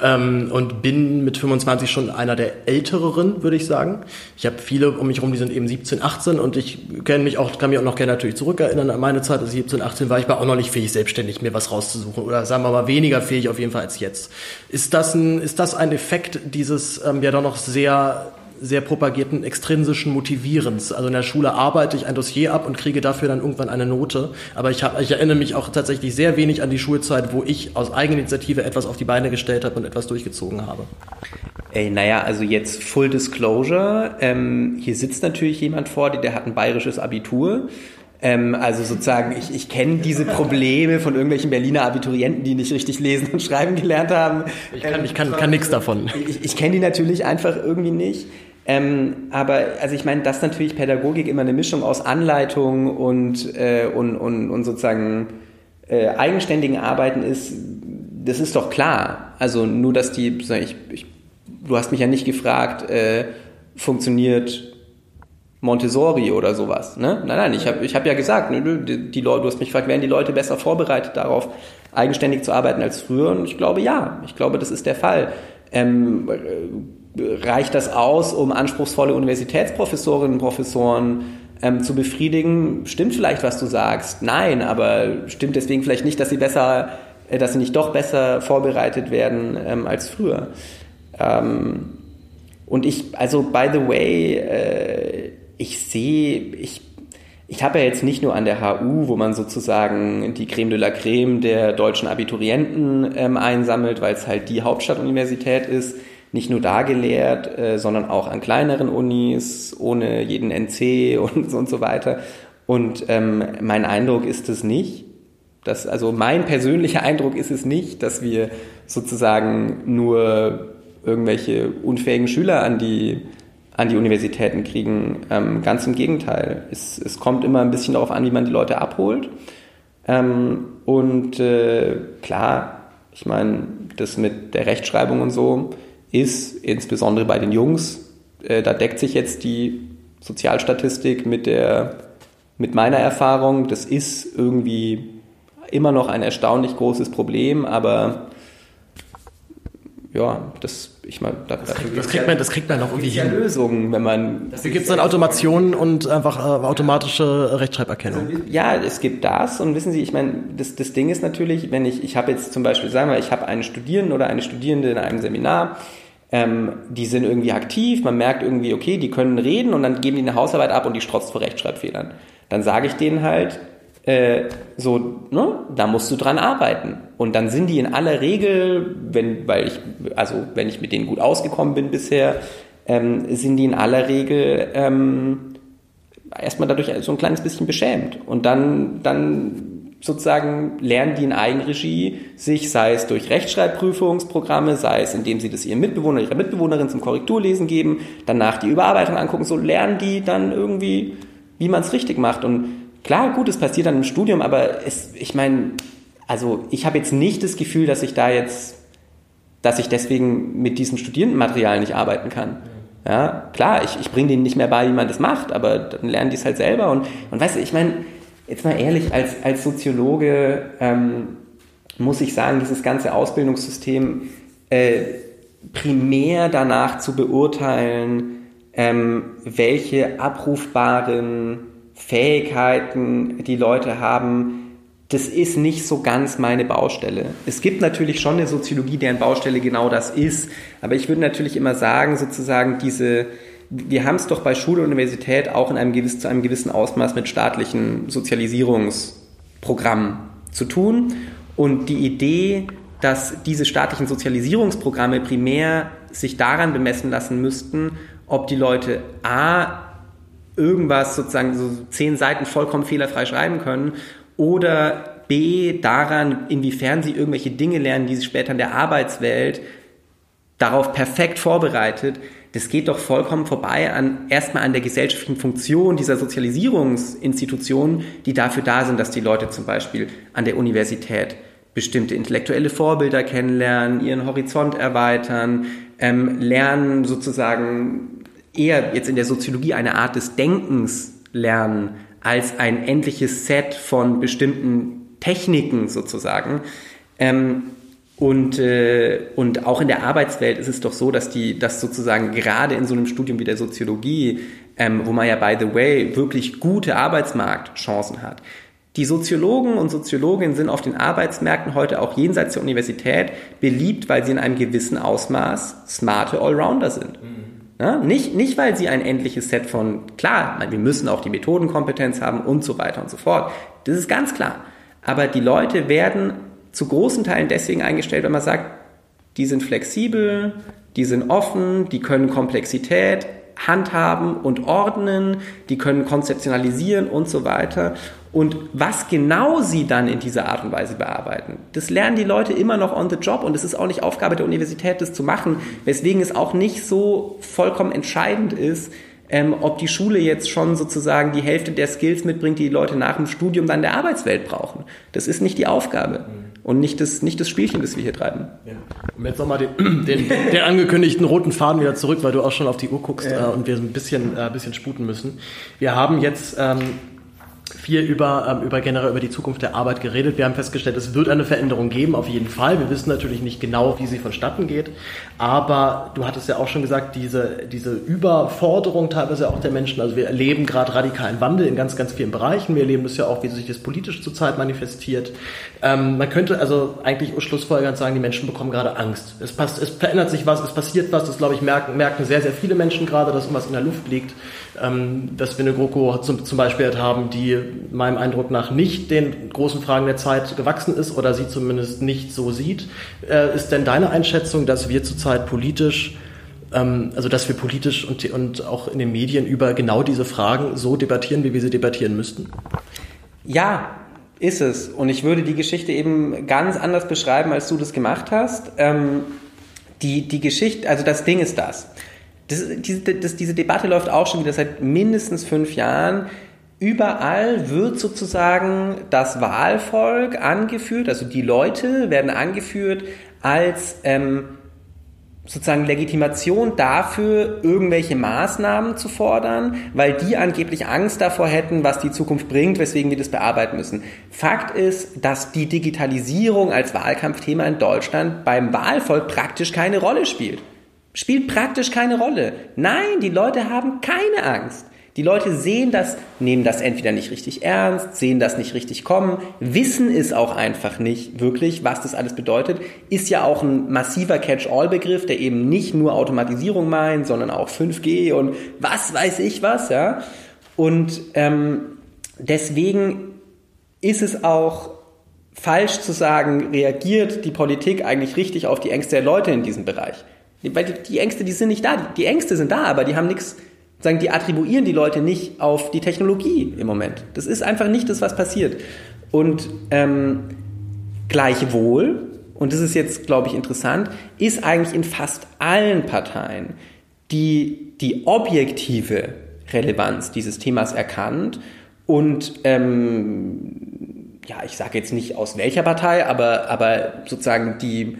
ähm, und bin mit 25 schon einer der älteren, würde ich sagen. Ich habe viele um mich herum, die sind eben 17, 18 und ich kenne mich auch, kann mich auch noch gerne natürlich zurückerinnern an meine Zeit, als ich 17, 18 war. Ich war auch noch nicht fähig, selbstständig mir was raus auszusuchen oder sagen wir mal weniger fähig auf jeden Fall als jetzt. Ist das ein, ist das ein Effekt dieses ähm, ja doch noch sehr sehr propagierten extrinsischen Motivierens. Also in der Schule arbeite ich ein Dossier ab und kriege dafür dann irgendwann eine Note. Aber ich, hab, ich erinnere mich auch tatsächlich sehr wenig an die Schulzeit, wo ich aus Eigeninitiative etwas auf die Beine gestellt habe und etwas durchgezogen habe. Ey, naja, also jetzt Full Disclosure. Ähm, hier sitzt natürlich jemand vor dir, der hat ein bayerisches Abitur. Ähm, also sozusagen, ich, ich kenne diese Probleme von irgendwelchen Berliner Abiturienten, die nicht richtig lesen und schreiben gelernt haben. Ich kann, ähm, ich kann, kann nichts davon. Ich, ich kenne die natürlich einfach irgendwie nicht. Ähm, aber also ich meine, dass natürlich Pädagogik immer eine Mischung aus Anleitung und, äh, und, und, und sozusagen äh, eigenständigen Arbeiten ist, das ist doch klar. Also nur, dass die, ich, ich, du hast mich ja nicht gefragt, äh, funktioniert Montessori oder sowas. Ne? Nein, nein, ich habe ich hab ja gesagt, ne, die, die Leute, du hast mich gefragt, werden die Leute besser vorbereitet darauf, eigenständig zu arbeiten als früher? Und ich glaube ja, ich glaube, das ist der Fall. Ähm, äh, reicht das aus, um anspruchsvolle Universitätsprofessorinnen und Professoren ähm, zu befriedigen? Stimmt vielleicht, was du sagst? Nein, aber stimmt deswegen vielleicht nicht, dass sie besser, äh, dass sie nicht doch besser vorbereitet werden ähm, als früher. Ähm, und ich, also by the way, äh, ich sehe, ich, ich habe ja jetzt nicht nur an der HU, wo man sozusagen die Creme de la Creme der deutschen Abiturienten ähm, einsammelt, weil es halt die Hauptstadtuniversität ist, nicht nur da gelehrt, äh, sondern auch an kleineren Unis, ohne jeden NC und, und so weiter. Und ähm, mein Eindruck ist es nicht. Dass, also mein persönlicher Eindruck ist es nicht, dass wir sozusagen nur irgendwelche unfähigen Schüler an die an die Universitäten kriegen. Ähm, ganz im Gegenteil. Es, es kommt immer ein bisschen darauf an, wie man die Leute abholt. Ähm, und äh, klar, ich meine, das mit der Rechtschreibung und so ist insbesondere bei den Jungs, äh, da deckt sich jetzt die Sozialstatistik mit der mit meiner Erfahrung. Das ist irgendwie immer noch ein erstaunlich großes Problem, aber ja, das, ich meine, da, das, kriegt, das, kriegt man, das kriegt man noch irgendwie hin. Lösungen, wenn man. Dafür gibt es dann Automationen und einfach äh, automatische Rechtschreiberkennung. Also, ja, es gibt das und wissen Sie, ich meine, das, das Ding ist natürlich, wenn ich, ich habe jetzt zum Beispiel, sagen wir, ich habe einen Studierenden oder eine Studierende in einem Seminar, ähm, die sind irgendwie aktiv, man merkt irgendwie, okay, die können reden und dann geben die eine Hausarbeit ab und die strotzt vor Rechtschreibfehlern. Dann sage ich denen halt, äh, so, ne, da musst du dran arbeiten. Und dann sind die in aller Regel, wenn, weil ich, also wenn ich mit denen gut ausgekommen bin bisher, ähm, sind die in aller Regel ähm, erstmal dadurch so ein kleines bisschen beschämt. Und dann, dann sozusagen lernen die in Eigenregie sich, sei es durch Rechtschreibprüfungsprogramme, sei es indem sie das ihrem Mitbewohner, ihrer Mitbewohnerin zum Korrekturlesen geben, danach die Überarbeitung angucken, so lernen die dann irgendwie, wie man es richtig macht. Und klar, gut, es passiert dann im Studium, aber es, ich meine, also ich habe jetzt nicht das Gefühl, dass ich da jetzt, dass ich deswegen mit diesem Studierendenmaterial nicht arbeiten kann. Ja, klar, ich, ich bringe denen nicht mehr bei, wie man das macht, aber dann lernen die es halt selber. Und, und weißt du, ich meine, jetzt mal ehrlich, als, als Soziologe ähm, muss ich sagen, dieses ganze Ausbildungssystem äh, primär danach zu beurteilen, ähm, welche abrufbaren Fähigkeiten die Leute haben, das ist nicht so ganz meine Baustelle. Es gibt natürlich schon eine Soziologie, deren Baustelle genau das ist, aber ich würde natürlich immer sagen, sozusagen diese, wir haben es doch bei Schule und Universität auch in einem gewissen, zu einem gewissen Ausmaß mit staatlichen Sozialisierungsprogrammen zu tun. Und die Idee, dass diese staatlichen Sozialisierungsprogramme primär sich daran bemessen lassen müssten, ob die Leute A irgendwas sozusagen so zehn Seiten vollkommen fehlerfrei schreiben können oder B daran, inwiefern sie irgendwelche Dinge lernen, die sie später in der Arbeitswelt darauf perfekt vorbereitet, das geht doch vollkommen vorbei an erstmal an der gesellschaftlichen Funktion dieser Sozialisierungsinstitutionen, die dafür da sind, dass die Leute zum Beispiel an der Universität bestimmte intellektuelle Vorbilder kennenlernen, ihren Horizont erweitern, ähm, lernen sozusagen eher jetzt in der Soziologie eine Art des Denkens lernen als ein endliches Set von bestimmten Techniken sozusagen. Ähm, und, äh, und auch in der Arbeitswelt ist es doch so, dass die, dass sozusagen gerade in so einem Studium wie der Soziologie, ähm, wo man ja by the way wirklich gute Arbeitsmarktchancen hat, die Soziologen und Soziologinnen sind auf den Arbeitsmärkten heute auch jenseits der Universität beliebt, weil sie in einem gewissen Ausmaß smarte Allrounder sind. Mhm. Ja, nicht, nicht, weil sie ein endliches Set von, klar, wir müssen auch die Methodenkompetenz haben und so weiter und so fort. Das ist ganz klar. Aber die Leute werden zu großen Teilen deswegen eingestellt, wenn man sagt, die sind flexibel, die sind offen, die können Komplexität handhaben und ordnen, die können konzeptionalisieren und so weiter. Und was genau sie dann in dieser Art und Weise bearbeiten, das lernen die Leute immer noch on the job und es ist auch nicht Aufgabe der Universität, das zu machen, weswegen es auch nicht so vollkommen entscheidend ist, ähm, ob die Schule jetzt schon sozusagen die Hälfte der Skills mitbringt, die die Leute nach dem Studium dann der Arbeitswelt brauchen. Das ist nicht die Aufgabe. Mhm und nicht das, nicht das Spielchen, das wir hier treiben. Ja. Um jetzt nochmal den, den, den angekündigten roten Faden wieder zurück, weil du auch schon auf die Uhr guckst ja. äh, und wir ein bisschen, äh, bisschen sputen müssen. Wir haben jetzt ähm, viel über, ähm, über generell über die Zukunft der Arbeit geredet. Wir haben festgestellt, es wird eine Veränderung geben, auf jeden Fall. Wir wissen natürlich nicht genau, wie sie vonstatten geht. Aber du hattest ja auch schon gesagt, diese, diese Überforderung teilweise auch der Menschen. Also wir erleben gerade radikalen Wandel in ganz, ganz vielen Bereichen. Wir erleben das ja auch, wie sich das politisch zurzeit manifestiert. Ähm, man könnte also eigentlich schlussfolgernd sagen, die Menschen bekommen gerade Angst. Es, passt, es verändert sich was, es passiert was. Das, glaube ich, merken, merken sehr, sehr viele Menschen gerade, dass irgendwas in der Luft liegt. Ähm, dass wir eine GroKo zum, zum Beispiel haben, die meinem Eindruck nach nicht den großen Fragen der Zeit gewachsen ist oder sie zumindest nicht so sieht. Äh, ist denn deine Einschätzung, dass wir zurzeit politisch ähm, also dass wir politisch und, und auch in den Medien über genau diese Fragen so debattieren, wie wir sie debattieren müssten? Ja, ist es. Und ich würde die Geschichte eben ganz anders beschreiben, als du das gemacht hast. Ähm, die, die Geschichte, also das Ding ist das. Das, diese, das, diese Debatte läuft auch schon wieder seit mindestens fünf Jahren. Überall wird sozusagen das Wahlvolk angeführt, also die Leute werden angeführt als ähm, sozusagen Legitimation dafür, irgendwelche Maßnahmen zu fordern, weil die angeblich Angst davor hätten, was die Zukunft bringt, weswegen wir das bearbeiten müssen. Fakt ist, dass die Digitalisierung als Wahlkampfthema in Deutschland beim Wahlvolk praktisch keine Rolle spielt. Spielt praktisch keine Rolle. Nein, die Leute haben keine Angst. Die Leute sehen das, nehmen das entweder nicht richtig ernst, sehen das nicht richtig kommen, wissen es auch einfach nicht wirklich, was das alles bedeutet. Ist ja auch ein massiver Catch-all-Begriff, der eben nicht nur Automatisierung meint, sondern auch 5G und was weiß ich was, ja. Und ähm, deswegen ist es auch falsch zu sagen, reagiert die Politik eigentlich richtig auf die Ängste der Leute in diesem Bereich. Weil die, die Ängste, die sind nicht da. Die, die Ängste sind da, aber die haben nichts sagen, die attribuieren die Leute nicht auf die Technologie im Moment. Das ist einfach nicht das, was passiert. Und ähm, gleichwohl, und das ist jetzt, glaube ich, interessant, ist eigentlich in fast allen Parteien die, die objektive Relevanz dieses Themas erkannt und ähm, ja, ich sage jetzt nicht aus welcher Partei, aber, aber sozusagen die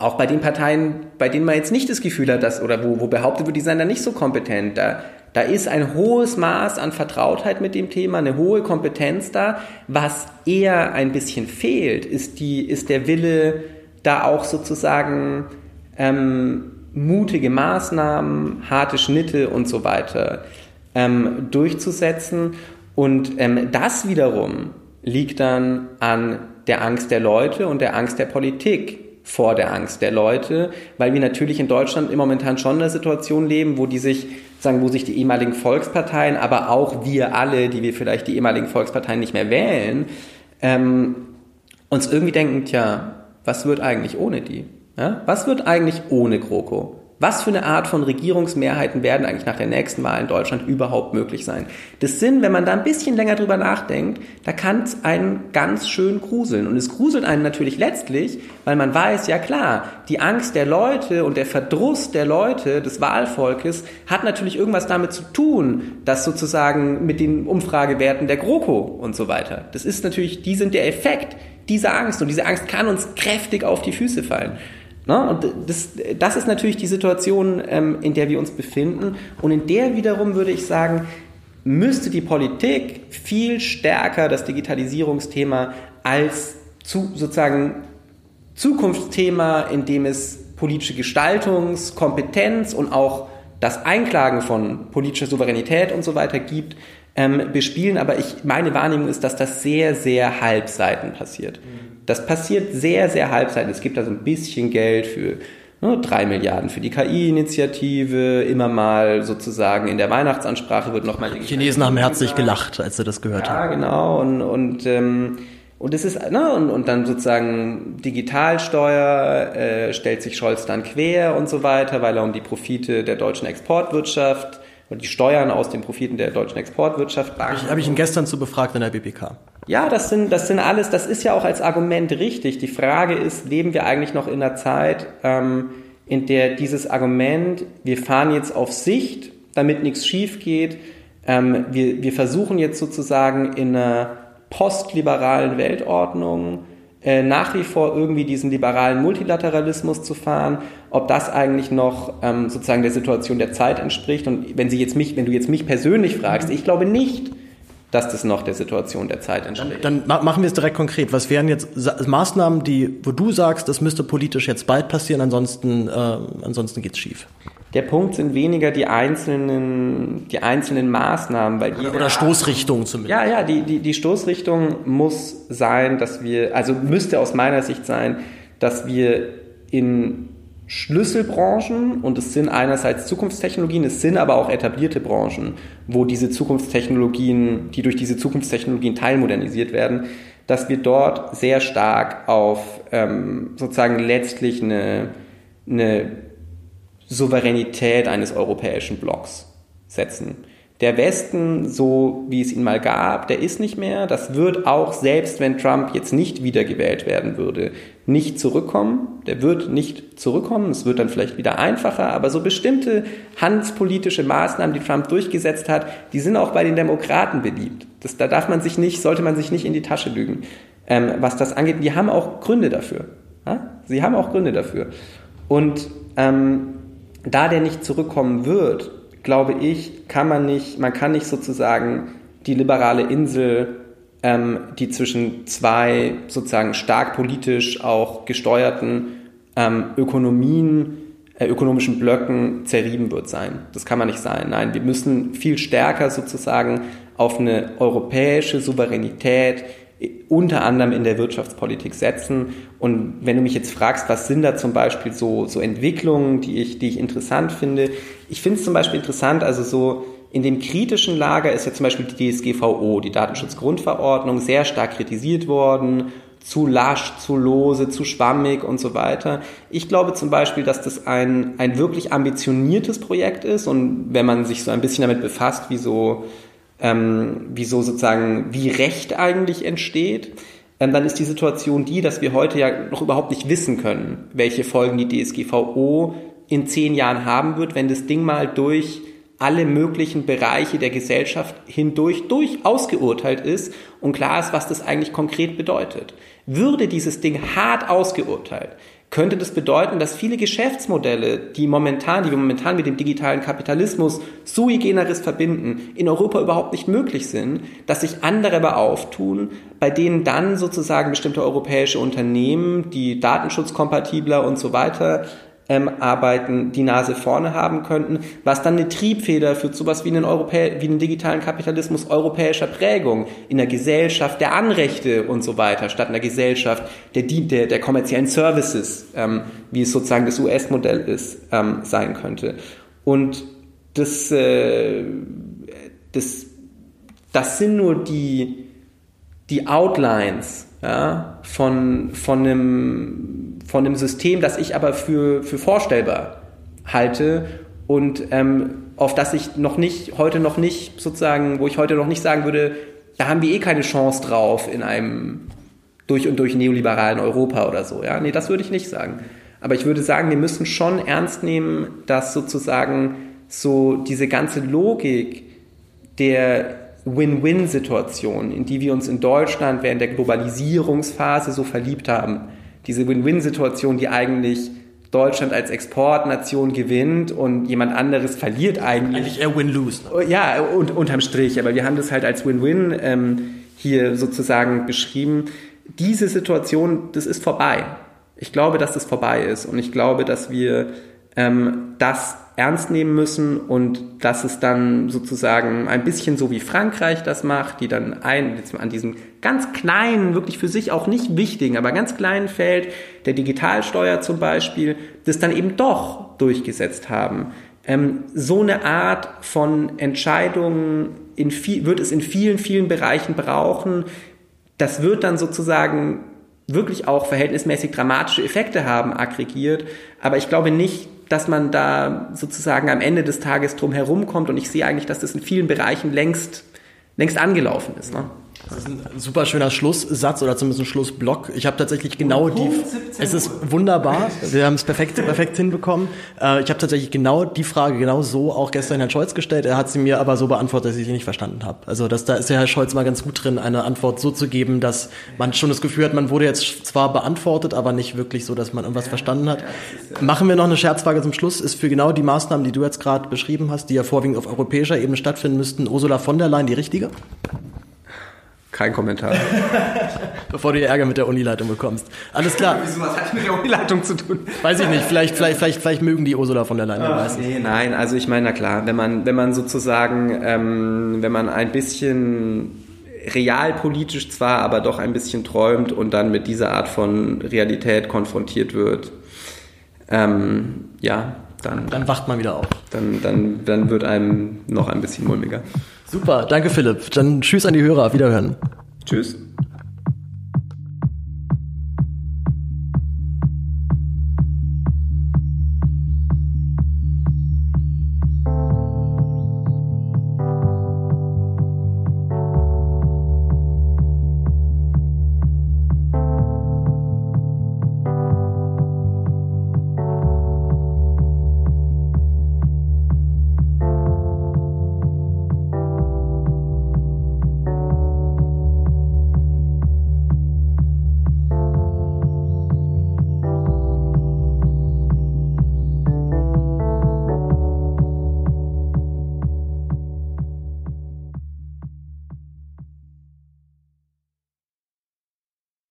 auch bei den Parteien, bei denen man jetzt nicht das Gefühl hat, dass, oder wo, wo behauptet wird, die seien da nicht so kompetent, da da ist ein hohes Maß an Vertrautheit mit dem Thema, eine hohe Kompetenz da. Was eher ein bisschen fehlt, ist, die, ist der Wille, da auch sozusagen ähm, mutige Maßnahmen, harte Schnitte und so weiter ähm, durchzusetzen. Und ähm, das wiederum liegt dann an der Angst der Leute und der Angst der Politik vor der Angst der Leute, weil wir natürlich in Deutschland im momentan schon eine Situation leben, wo die sich sagen, wo sich die ehemaligen Volksparteien, aber auch wir alle, die wir vielleicht die ehemaligen Volksparteien nicht mehr wählen, ähm, uns irgendwie denken, tja, was wird eigentlich ohne die? Ja? Was wird eigentlich ohne GroKo? Was für eine Art von Regierungsmehrheiten werden eigentlich nach der nächsten Wahl in Deutschland überhaupt möglich sein? Das sind, wenn man da ein bisschen länger drüber nachdenkt, da kann es einen ganz schön gruseln. Und es gruselt einen natürlich letztlich, weil man weiß, ja klar, die Angst der Leute und der Verdruss der Leute, des Wahlvolkes, hat natürlich irgendwas damit zu tun, dass sozusagen mit den Umfragewerten der GroKo und so weiter. Das ist natürlich, die sind der Effekt dieser Angst und diese Angst kann uns kräftig auf die Füße fallen. Ne? Und das, das ist natürlich die Situation, ähm, in der wir uns befinden. Und in der wiederum würde ich sagen, müsste die Politik viel stärker das Digitalisierungsthema als zu, sozusagen Zukunftsthema, in dem es politische Gestaltungskompetenz und auch das Einklagen von politischer Souveränität und so weiter gibt, ähm, bespielen. Aber ich, meine Wahrnehmung ist, dass das sehr, sehr halbseiten passiert. Mhm. Das passiert sehr, sehr halbseitig. Es gibt da so ein bisschen Geld für ne, drei Milliarden für die KI-Initiative, immer mal sozusagen in der Weihnachtsansprache wird nochmal... Die Chinesen haben herzlich gelacht, als sie das gehört ja, haben. Ja, genau. Und, und ähm, und es ist, ne, und, und dann sozusagen Digitalsteuer äh, stellt sich Scholz dann quer und so weiter, weil er um die Profite der deutschen Exportwirtschaft oder die Steuern aus den Profiten der deutschen Exportwirtschaft. Habe ich ihn gestern zu befragt in der BPK. Ja, das sind, das sind alles, das ist ja auch als Argument richtig. Die Frage ist, leben wir eigentlich noch in einer Zeit, ähm, in der dieses Argument, wir fahren jetzt auf Sicht, damit nichts schief geht, ähm, wir, wir versuchen jetzt sozusagen in einer postliberalen Weltordnung äh, nach wie vor irgendwie diesen liberalen Multilateralismus zu fahren, ob das eigentlich noch ähm, sozusagen der Situation der Zeit entspricht. Und wenn Sie jetzt mich, wenn du jetzt mich persönlich fragst, ich glaube nicht, dass das noch der Situation der Zeit entspricht. Dann, dann machen wir es direkt konkret. Was wären jetzt Maßnahmen, die, wo du sagst, das müsste politisch jetzt bald passieren, ansonsten, äh, ansonsten geht's schief? Der Punkt sind weniger die einzelnen, die einzelnen Maßnahmen, weil die oder, oder Stoßrichtungen zumindest. Ja, ja, die, die, die Stoßrichtung muss sein, dass wir, also müsste aus meiner Sicht sein, dass wir in Schlüsselbranchen und es sind einerseits Zukunftstechnologien, es sind aber auch etablierte Branchen, wo diese Zukunftstechnologien, die durch diese Zukunftstechnologien teilmodernisiert werden, dass wir dort sehr stark auf ähm, sozusagen letztlich eine, eine Souveränität eines europäischen Blocks setzen. Der Westen, so wie es ihn mal gab, der ist nicht mehr. Das wird auch, selbst wenn Trump jetzt nicht wiedergewählt werden würde, nicht zurückkommen. Der wird nicht zurückkommen. Es wird dann vielleicht wieder einfacher. Aber so bestimmte handelspolitische Maßnahmen, die Trump durchgesetzt hat, die sind auch bei den Demokraten beliebt. Das, da darf man sich nicht, sollte man sich nicht in die Tasche lügen. Ähm, was das angeht, die haben auch Gründe dafür. Ja? Sie haben auch Gründe dafür. Und ähm, da der nicht zurückkommen wird, glaube ich, kann man nicht, man kann nicht sozusagen die liberale Insel, ähm, die zwischen zwei sozusagen stark politisch auch gesteuerten ähm, Ökonomien äh, ökonomischen Blöcken zerrieben wird sein. Das kann man nicht sein. Nein, wir müssen viel stärker sozusagen auf eine europäische Souveränität unter anderem in der Wirtschaftspolitik setzen. Und wenn du mich jetzt fragst, was sind da zum Beispiel so, so Entwicklungen, die ich, die ich interessant finde, ich finde es zum Beispiel interessant, also so in dem kritischen Lager ist ja zum Beispiel die DSGVO, die Datenschutzgrundverordnung, sehr stark kritisiert worden, zu lasch, zu lose, zu schwammig und so weiter. Ich glaube zum Beispiel, dass das ein, ein wirklich ambitioniertes Projekt ist und wenn man sich so ein bisschen damit befasst, wie so ähm, wieso sozusagen, wie Recht eigentlich entsteht, ähm, dann ist die Situation die, dass wir heute ja noch überhaupt nicht wissen können, welche Folgen die DSGVO in zehn Jahren haben wird, wenn das Ding mal durch alle möglichen Bereiche der Gesellschaft hindurch durchaus geurteilt ist und klar ist, was das eigentlich konkret bedeutet. Würde dieses Ding hart ausgeurteilt, könnte das bedeuten, dass viele Geschäftsmodelle, die momentan, die wir momentan mit dem digitalen Kapitalismus sui generis verbinden, in Europa überhaupt nicht möglich sind, dass sich andere aber auftun, bei denen dann sozusagen bestimmte europäische Unternehmen, die datenschutzkompatibler und so weiter ähm, arbeiten, die Nase vorne haben könnten, was dann eine Triebfeder für sowas wie einen, Europä wie einen digitalen Kapitalismus europäischer Prägung in der Gesellschaft der Anrechte und so weiter, statt in der Gesellschaft der, der, der kommerziellen Services, ähm, wie es sozusagen das US-Modell ist, ähm, sein könnte. Und das, äh, das, das sind nur die, die Outlines ja, von, von einem von einem System, das ich aber für, für vorstellbar halte und ähm, auf das ich noch nicht, heute noch nicht sozusagen, wo ich heute noch nicht sagen würde, da haben wir eh keine Chance drauf in einem durch und durch neoliberalen Europa oder so. Ja, nee, das würde ich nicht sagen. Aber ich würde sagen, wir müssen schon ernst nehmen, dass sozusagen so diese ganze Logik der Win-Win-Situation, in die wir uns in Deutschland während der Globalisierungsphase so verliebt haben, diese Win-Win-Situation, die eigentlich Deutschland als Exportnation gewinnt und jemand anderes verliert eigentlich. Eigentlich eher Win-Lose. Ne? Ja, und, unterm Strich. Aber wir haben das halt als Win-Win ähm, hier sozusagen beschrieben. Diese Situation, das ist vorbei. Ich glaube, dass das vorbei ist. Und ich glaube, dass wir ähm, das ernst nehmen müssen und dass es dann sozusagen ein bisschen so wie Frankreich das macht, die dann ein, jetzt an diesem ganz kleinen, wirklich für sich auch nicht wichtigen, aber ganz kleinen Feld der Digitalsteuer zum Beispiel, das dann eben doch durchgesetzt haben. Ähm, so eine Art von Entscheidungen in viel, wird es in vielen, vielen Bereichen brauchen. Das wird dann sozusagen wirklich auch verhältnismäßig dramatische Effekte haben, aggregiert. Aber ich glaube nicht, dass man da sozusagen am Ende des Tages drum herumkommt. Und ich sehe eigentlich, dass das in vielen Bereichen längst, längst angelaufen ist. Ne? Das ist ein super schöner Schlusssatz oder zumindest ein Schlussblock. Ich habe tatsächlich genau die. Es ist wunderbar. Wir haben es perfekt, perfekt hinbekommen. Äh, ich habe tatsächlich genau die Frage genau so auch gestern Herrn Scholz gestellt. Er hat sie mir aber so beantwortet, dass ich sie nicht verstanden habe. Also das, da ist der Herr Scholz mal ganz gut drin, eine Antwort so zu geben, dass man schon das Gefühl hat, man wurde jetzt zwar beantwortet, aber nicht wirklich so, dass man irgendwas verstanden hat. Machen wir noch eine Scherzfrage zum Schluss. Ist für genau die Maßnahmen, die du jetzt gerade beschrieben hast, die ja vorwiegend auf europäischer Ebene stattfinden müssten, Ursula von der Leyen die richtige? Kein Kommentar. Bevor du Ärger mit der Unileitung bekommst. Alles klar. Wieso, was hat mit der Unileitung zu tun? Weiß ich nicht. Vielleicht, vielleicht, vielleicht, vielleicht mögen die Ursula von der Leyen. Ah, nee, nein. Also ich meine, na klar, wenn man, wenn man sozusagen, ähm, wenn man ein bisschen realpolitisch zwar, aber doch ein bisschen träumt und dann mit dieser Art von Realität konfrontiert wird, ähm, ja, dann, dann wacht man wieder auf. Dann, dann, dann wird einem noch ein bisschen mulmiger. Super, danke Philipp. Dann tschüss an die Hörer, Wiederhören. Tschüss.